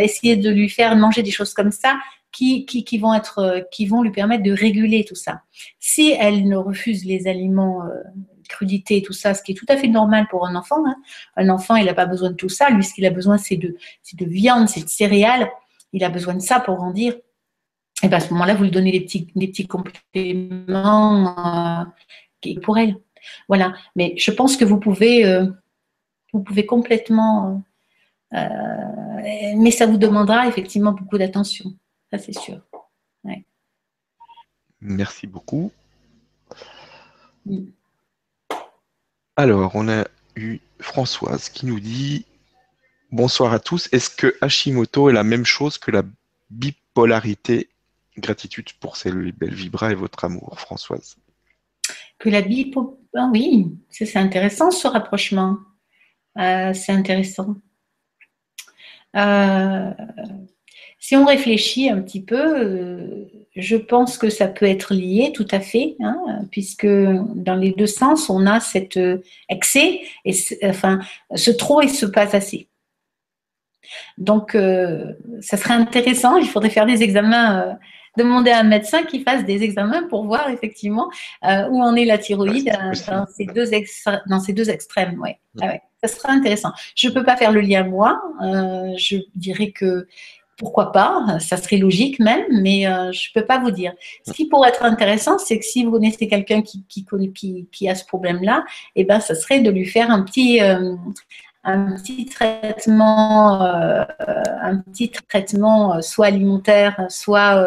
essayez de lui faire manger des choses comme ça qui, vont être, euh, qui vont lui permettre de réguler tout ça. Si elle ne refuse les aliments euh, crudités, tout ça, ce qui est tout à fait normal pour un enfant. Hein. Un enfant, il n'a pas besoin de tout ça. Lui, ce qu'il a besoin, c'est de, de viande, c'est de céréales. Il a besoin de ça pour grandir. Et bien à ce moment-là, vous lui donnez des petits, des petits compléments euh, pour elle. Voilà. Mais je pense que vous pouvez, vous pouvez complètement. mais ça vous demandera effectivement beaucoup d'attention ça c'est sûr. Merci beaucoup. Alors, on a eu Françoise qui nous dit Bonsoir à tous. Est-ce que Hashimoto est la même chose que la bipolarité? Gratitude pour ces belles vibras et votre amour, Françoise. Que la bipolarité. Ah oui, c'est intéressant ce rapprochement. Euh, c'est intéressant. Euh, si on réfléchit un petit peu, euh, je pense que ça peut être lié tout à fait, hein, puisque dans les deux sens, on a cet euh, excès, et, enfin, ce trop et ce pas assez. Donc, euh, ça serait intéressant, il faudrait faire des examens, demander à un médecin qui fasse des examens pour voir effectivement où en est la thyroïde dans, ces deux dans ces deux extrêmes. Ouais. Ah ça serait intéressant. Je ne peux pas faire le lien moi, je dirais que pourquoi pas, ça serait logique même, mais euh, je ne peux pas vous dire. Ce qui pourrait être intéressant, c'est que si vous connaissez quelqu'un qui, qui, a ce problème-là, eh ben, ça serait de lui faire un petit, euh, un petit traitement, euh, un petit traitement soit alimentaire, soit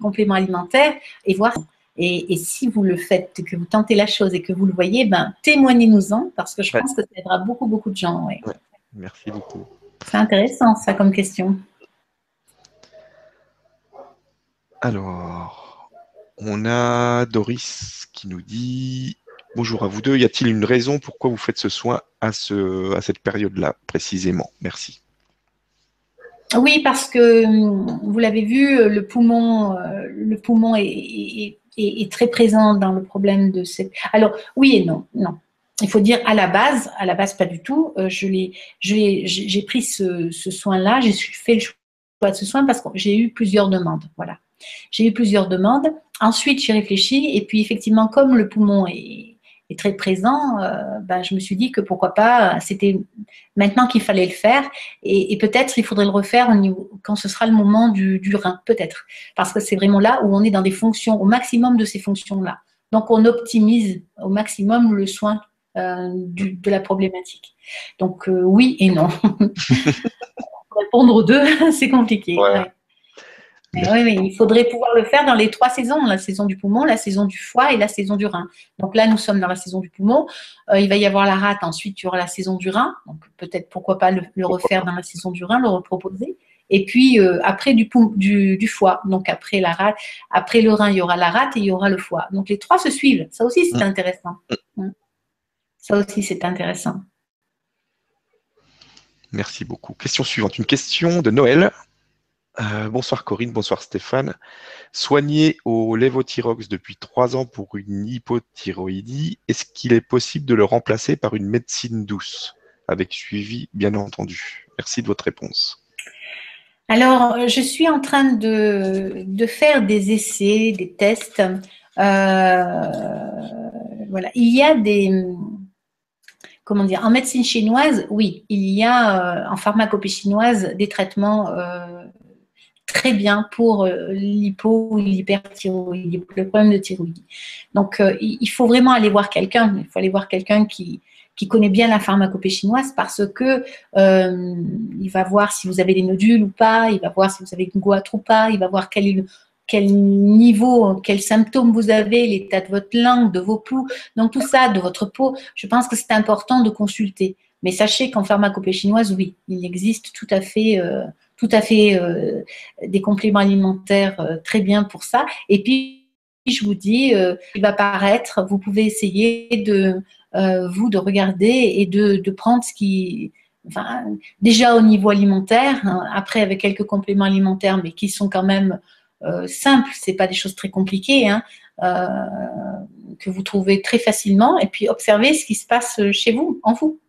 complément alimentaire, et voir. Et, si vous le faites, que vous tentez la chose et que vous le voyez, ben, témoignez-nous-en, parce que je pense que ça aidera beaucoup, beaucoup de gens. Merci beaucoup. C'est intéressant, ça, comme question. Alors, on a Doris qui nous dit Bonjour à vous deux, y a-t-il une raison pourquoi vous faites ce soin à, ce, cette période-là précisément? Merci. Oui, parce que vous l'avez vu, le poumon, euh, le poumon est, très présent dans le problème de cette. Alors, oui et non, non. Il faut dire à la base, à la base pas du tout. Euh, j'ai pris ce, ce soin-là, j'ai fait le choix de ce soin parce que j'ai eu plusieurs demandes. Voilà. J'ai eu plusieurs demandes. Ensuite, j'ai réfléchi et puis effectivement, comme le poumon est, très présent, euh, ben, je me suis dit que pourquoi pas, c'était maintenant qu'il fallait le faire et, peut-être il faudrait le refaire au niveau, quand ce sera le moment du, rein, peut-être. Parce que c'est vraiment là où on est dans des fonctions, au maximum de ces fonctions-là. Donc on optimise au maximum le soin euh, de la problématique. Donc euh, oui et non. répondre aux deux, c'est compliqué oui, il faudrait pouvoir le faire dans les trois saisons, la saison du poumon, la saison du foie et la saison du rein. Donc là, nous sommes dans la saison du poumon. Euh, il va y avoir la rate, ensuite il y aura la saison du rein. Donc peut-être pourquoi pas le, refaire dans la saison du rein, le reproposer. Et puis euh, après du, du, du, foie. Donc après la rate, après le rein, il y aura la rate et il y aura le foie. Donc les trois se suivent. Ça aussi, c'est mm. intéressant. Mm. Ça aussi, c'est intéressant. Merci beaucoup. Question suivante. Une question de Noël Euh, bonsoir Corinne, bonsoir Stéphane. Soigné au lévothyrox depuis trois ans pour une hypothyroïdie, est-ce qu'il est possible de le remplacer par une médecine douce? Avec suivi, bien entendu. Merci de votre réponse. Alors, je suis en train de, faire des essais, des tests. Euh, voilà. Il y a des, comment dire, en médecine chinoise, oui, il y a euh, en pharmacopée chinoise des traitements euh, très bien pour l'hypo ou l'hyperthyroïdie, le problème de thyroïdie. Donc, il faut vraiment aller voir quelqu'un. Il faut aller voir quelqu'un qui, qui connaît bien la pharmacopée chinoise parce que euh, il va voir si vous avez des nodules ou pas, il va voir si vous avez une goitre ou pas, il va voir quel, quel niveau, quels symptômes vous avez, l'état de votre langue, de vos poux, donc tout ça, de votre peau. Je pense que c'est important de consulter. Mais sachez qu'en pharmacopée chinoise, oui, il existe tout à fait, euh, tout à fait euh, des compléments alimentaires très bien pour ça. Et puis, je vous dis, il va paraître, vous pouvez essayer de euh, vous de regarder et de, prendre ce qui, enfin, déjà au niveau alimentaire, hein, après avec quelques compléments alimentaires, mais qui sont quand même euh, simples, c'est pas des choses très compliquées, hein, euh, que vous trouvez très facilement, et puis observez ce qui se passe chez vous, en vous.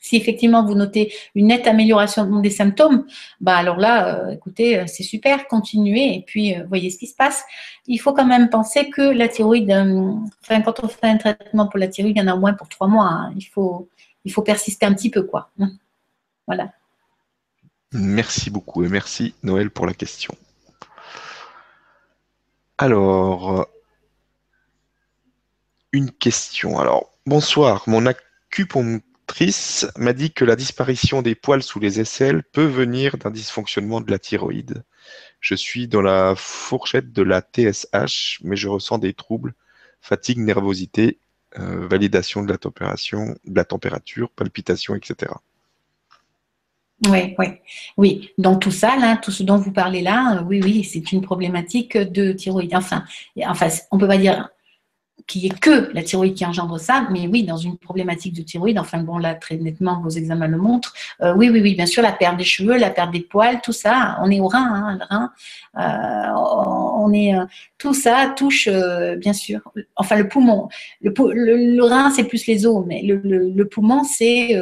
Si effectivement vous notez une nette amélioration des symptômes, bah alors là, euh, écoutez, euh, c'est super, continuez et puis euh, voyez ce qui se passe. Il faut quand même penser que la thyroïde, enfin quand on fait un traitement pour la thyroïde, il y en a au moins pour trois mois. Hein. Il, faut, il faut persister un petit peu, quoi. Hein. Voilà. Merci beaucoup et merci Noël pour la question. Alors, une question. Alors, bonsoir. Mon acupuncture m'a dit que la disparition des poils sous les aisselles peut venir d'un dysfonctionnement de la thyroïde. Je suis dans la fourchette de la TSH, mais je ressens des troubles, fatigue, nervosité, euh, validation de la température, de palpitations, etc. Oui, oui, oui. Donc tout ça, tout ce dont vous parlez là, oui, oui, c'est une problématique de thyroïde. Enfin, enfin, on peut pas dire qui est que la thyroïde qui engendre ça, mais oui, dans une problématique de thyroïde, enfin bon, là, très nettement, vos examens le montrent. Euh, oui, oui, oui, bien sûr, la perte des cheveux, la perte des poils, tout ça, on est au rein, hein, le rein, euh, on est, euh, tout ça touche, bien sûr, enfin le poumon. Le, le, rein, c'est plus les os, mais le, poumon, c'est,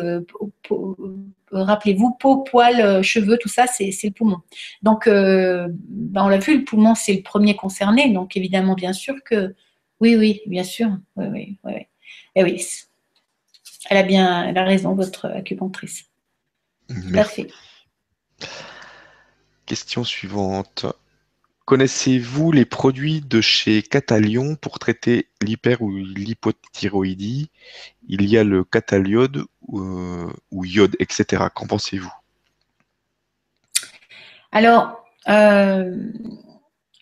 rappelez-vous, peau, poils, cheveux, tout ça, c'est le poumon. Donc, ben, on l'a vu, le poumon, c'est le premier concerné, donc évidemment, bien sûr que oui, oui, bien sûr. Oui, oui, oui. Et eh oui, elle a bien, elle a raison, votre acupunctrice. Parfait. Question suivante. Connaissez-vous les produits de chez Catalion pour traiter l'hyper ou l'hypothyroïdie? Il y a le cataliode ou, euh, ou iode, etc. Qu'en pensez-vous? Alors, euh,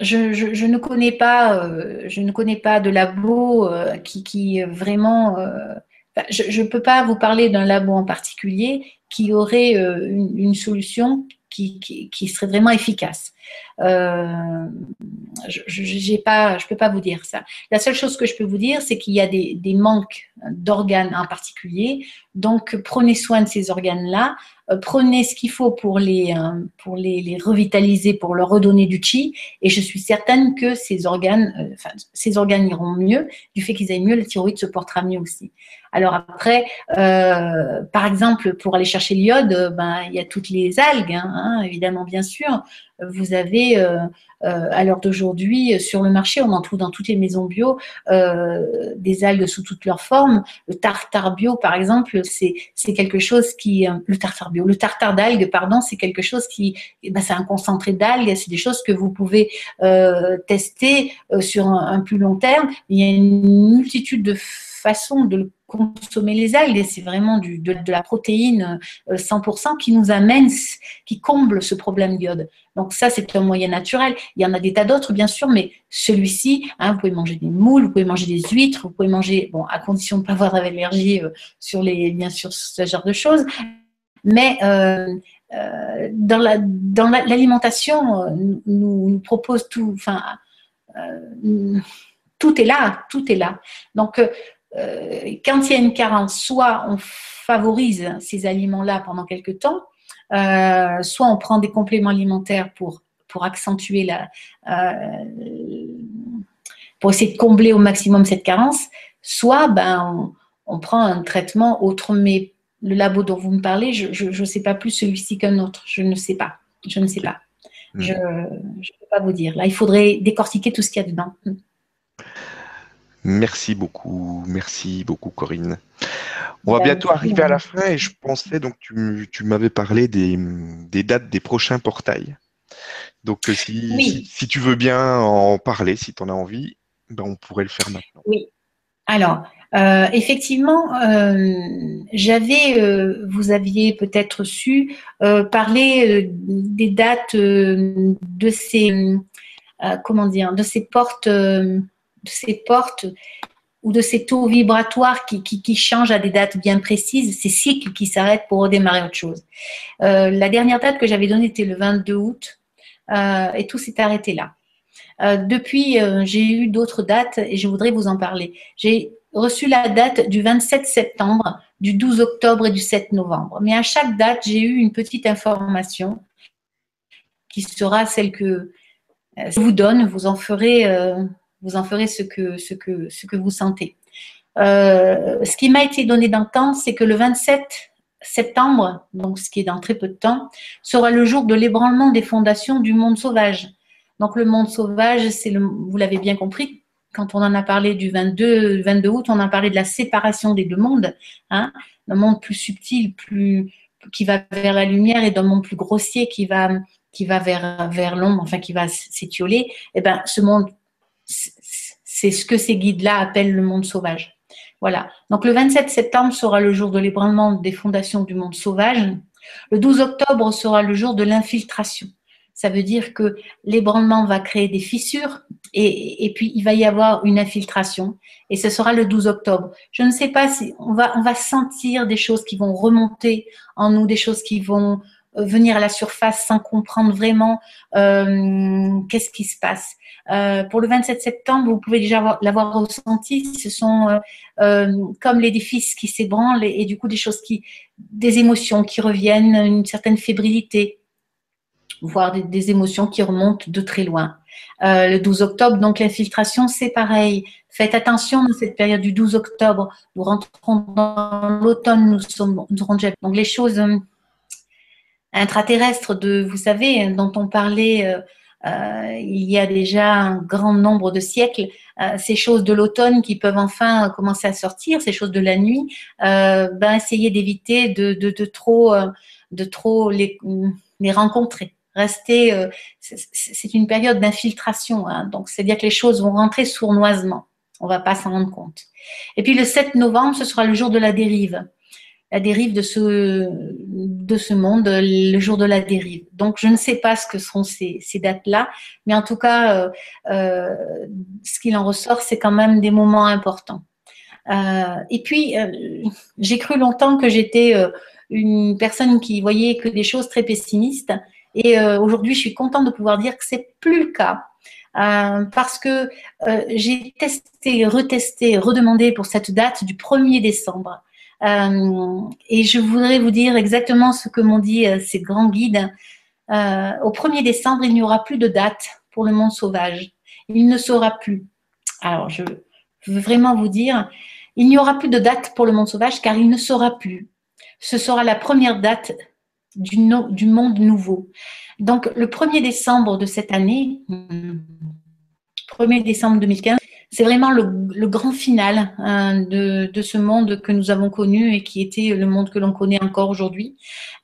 je, ne connais pas, euh, je ne connais pas de labo euh, qui, qui, vraiment. Euh, je ne peux pas vous parler d'un labo en particulier qui aurait une, solution qui, serait vraiment efficace. Je ne peux pas vous dire ça. La seule chose que je peux vous dire, c'est qu'il y a des, manques d'organes en particulier. Donc, prenez soin de ces organes-là. Euh, prenez ce qu'il faut pour, les, euh, les, revitaliser, pour leur redonner du chi, et je suis certaine que ces organes, euh, ces organes iront mieux, du fait qu'ils aillent mieux, le thyroïde se portera mieux aussi. Alors après, par exemple, pour aller chercher l'iode, ben, il y a toutes les algues, hein, hein, évidemment, bien sûr. Vous avez euh, à l'heure d'aujourd'hui, sur le marché, on en trouve dans toutes les maisons bio euh, des algues sous toutes leurs formes. Le tartare bio, par exemple, c'est quelque chose qui... Euh, le tartare bio, le tartare d'algues, pardon, c'est quelque chose qui... Eh ben, c'est un concentré d'algues, c'est des choses que vous pouvez tester sur un, plus long terme. Il y a une multitude de de consommer les algues, c'est vraiment du, de, la protéine 100% qui nous amène, qui comble ce problème d'iode. Donc ça, c'est un moyen naturel. Il y en a des tas d'autres, bien sûr, mais celui-ci, hein, vous pouvez manger des moules, vous pouvez manger des huîtres, vous pouvez manger, bon, à condition de ne pas avoir d'allergie euh, sur les, bien sûr, ce genre de choses. Mais euh, euh, dans la dans l'alimentation, nous, nous, propose tout, enfin, tout est là, tout est là. Donc, quand il y a une carence, soit on favorise ces aliments-là pendant quelques temps, euh, soit on prend des compléments alimentaires pour, pour accentuer la, pour essayer de combler au maximum cette carence, soit ben, on, prend un traitement autre. Mais le labo dont vous me parlez, je ne sais pas plus celui-ci qu'un autre. Je ne sais pas. Je ne sais pas. Hmm. Je ne peux pas vous dire. Là, il faudrait décortiquer tout ce qu'il y a dedans. Merci beaucoup, merci beaucoup Corinne. On va bientôt arriver à la fin et je pensais, donc tu, m'avais parlé des, dates des prochains portails. Donc si, si, tu veux bien en parler, si tu en as envie, ben, on pourrait le faire maintenant. Oui. Alors, euh, effectivement, euh, j'avais, euh, vous aviez peut-être su parler des dates de ces, comment dire, de ces portes, de ces portes ou de ces taux vibratoires qui, qui, changent à des dates bien précises, ces cycles qui s'arrêtent pour redémarrer autre chose. la dernière date que j'avais donnée était le 22 août et tout s'est arrêté là. Euh, depuis, euh, j'ai eu d'autres dates et je voudrais vous en parler. J'ai reçu la date du 27 septembre, du 12 octobre et du 7 novembre. Mais à chaque date, j'ai eu une petite information qui sera celle que euh, je vous donne. Vous en ferez, vous en ferez ce, que, ce, que, ce que vous sentez. ce qui m'a été donné d'entendre, c'est que le 27 septembre, donc ce qui est dans très peu de temps, sera le jour de l'ébranlement des fondations du monde sauvage. Donc le monde sauvage, c'est le, vous l'avez bien compris, quand on en a parlé du 22, 22 août, on a parlé de la séparation des deux mondes, hein, d'un monde plus subtil, plus qui va vers la lumière et d'un monde plus grossier qui va qui va vers vers l'ombre, enfin qui va s'étioler. Et eh ben ce monde, c'est ce que ces guides-là appellent le monde sauvage. Voilà. Donc le 27 septembre sera le jour de l'ébranlement des fondations du monde sauvage. Le 12 octobre sera le jour de l'infiltration ça veut dire que l'ébranlement va créer des fissures et, puis il va y avoir une infiltration et ce sera le 12 octobre. Je ne sais pas si on va, sentir des choses qui vont remonter en nous, des choses qui vont euh, venir à la surface sans comprendre vraiment euh, qu'est-ce qui se passe. Euh, pour le 27 septembre, vous pouvez déjà l'avoir ressenti. Ce sont comme l'édifice qui s'ébranle et, du coup des choses qui, des émotions qui reviennent, une certaine fébrilité, voire des, émotions qui remontent de très loin. Euh, le 12 octobre, donc l'infiltration, c'est pareil. Faites attention dans cette période du 12 octobre. Nous rentrons dans l'automne, nous sommes Donc les choses euh, intraterrestres de, vous savez, dont on parlait euh, il y a déjà un grand nombre de siècles, ces choses de l'automne qui peuvent enfin commencer à sortir, ces choses de la nuit, ben essayez d'éviter de, de, trop, de trop les, les rencontrer rester. Euh, c'est une période d'infiltration, hein. donc c'est-à-dire que les choses vont rentrer sournoisement. On va pas s'en rendre compte. Et puis le 7 novembre, ce sera le jour de la dérive. La dérive de ce, de ce monde, le jour de la dérive. Donc, je ne sais pas ce que seront ces, dates-là, mais en tout cas, euh, euh, ce qu'il en ressort, c'est quand même des moments importants. et puis, j'ai cru longtemps que j'étais une personne qui voyait que des choses très pessimistes. Et euh, aujourd'hui, je suis contente de pouvoir dire que c'est plus le cas. Euh, parce que euh, j'ai testé, retesté, redemandé pour cette date du 1er décembre. Et je voudrais vous dire exactement ce que m'ont dit ces grands guides. au 1er décembre, il n'y aura plus de date pour le monde sauvage. Il ne sera plus. Alors, je veux vraiment vous dire, il n'y aura plus de date pour le monde sauvage car il ne sera plus. Ce sera la première date du, du monde nouveau. Donc, le 1er décembre de cette année, 1er décembre 2015, c'est vraiment le, grand final hein, de, de, ce monde que nous avons connu et qui était le monde que l'on connaît encore aujourd'hui.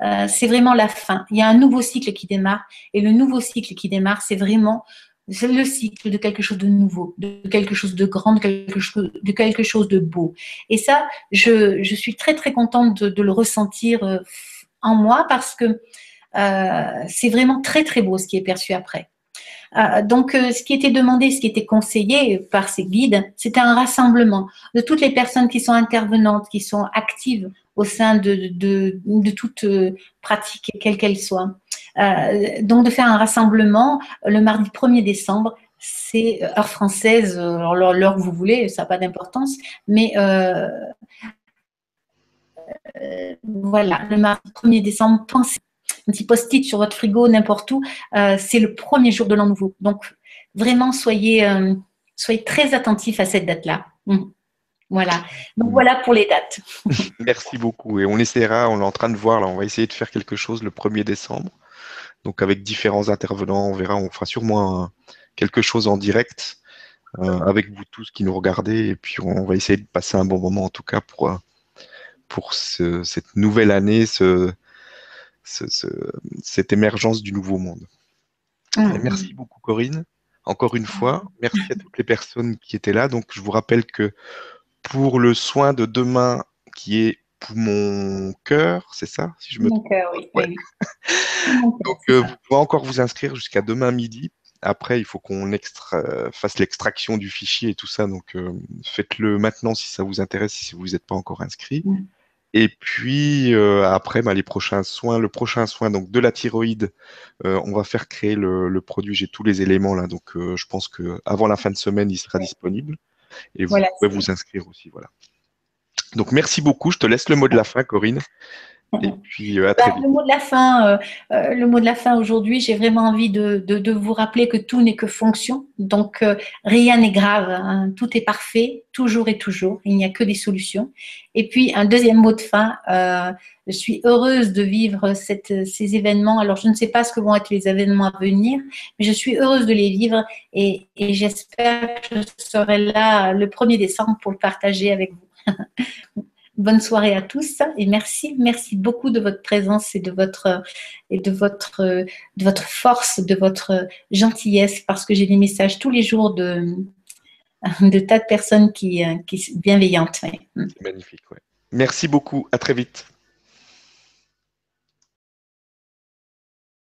Euh, c'est vraiment la fin. Il y a un nouveau cycle qui démarre et le nouveau cycle qui démarre, c'est vraiment le cycle de quelque chose de nouveau, de quelque chose de grand, de quelque chose de, quelque chose de beau. Et ça, je, je suis très très contente de, de le ressentir euh, en moi parce que euh, c'est vraiment très très beau ce qui est perçu après. Euh, donc, euh, ce qui était demandé, ce qui était conseillé par ces guides, c'était un rassemblement de toutes les personnes qui sont intervenantes, qui sont actives au sein de, de, de toute pratique, quelle qu'elle soit. donc, de faire un rassemblement le mardi 1er décembre, c'est heure française, l'heure que vous voulez, ça n'a pas d'importance, mais voilà, le mardi 1er décembre, pensez un petit post-it sur votre frigo, n'importe où, c'est le premier jour de l'an nouveau. Donc, vraiment, soyez, soyez très attentifs à cette date-là. Mmh. Voilà. Donc mmh. voilà pour les dates. Merci beaucoup. Et on essaiera, on est en train de voir, là, on va essayer de faire quelque chose le 1er décembre. Donc avec différents intervenants, on verra, on fera sûrement quelque chose en direct euh, avec vous tous qui nous regardez. Et puis on va essayer de passer un bon moment en tout cas pour, euh, pour cette nouvelle année, ce, cette émergence du nouveau monde. Mmh. Merci beaucoup Corinne. Encore une fois, merci à toutes les personnes qui étaient là. Donc je vous rappelle que pour le soin de demain qui est pour mon cœur, c'est ça si je me Mon cœur, oui. Donc, euh, vous pouvez encore vous inscrire jusqu'à demain midi. Après, il faut qu'on fasse l'extraction du fichier et tout ça. Donc, euh, faites-le maintenant si ça vous intéresse, si vous n'êtes pas encore inscrit. Et puis euh, après, bah, les prochains soins, le prochain soin donc de la thyroïde, on va faire créer le, produit. J'ai tous les éléments là, donc je pense que avant la fin de semaine, il sera disponible. Et vous pouvez vous inscrire aussi. Voilà. Donc merci beaucoup. Je te laisse le mot de la fin, Corinne. Et puis euh, bah. Le mot de la fin, euh, euh, le mot de la fin aujourd'hui, j'ai vraiment envie de, vous rappeler que tout n'est que fonction. Donc rien n'est grave, hein. tout est parfait, toujours et toujours. Il n'y a que des solutions. Et puis un deuxième mot de fin. je suis heureuse de vivre ces événements. Alors je ne sais pas ce que vont être les événements à venir, mais je suis heureuse de les vivre et, et j'espère que je serai là le 1er décembre pour le partager avec vous. Bonne soirée à tous et merci, merci beaucoup de votre présence et de votre et de votre de votre force, de votre gentillesse parce que j'ai des messages tous les jours de de tas de personnes qui qui sont bienveillantes. C'est magnifique, ouais. Merci beaucoup, à très vite.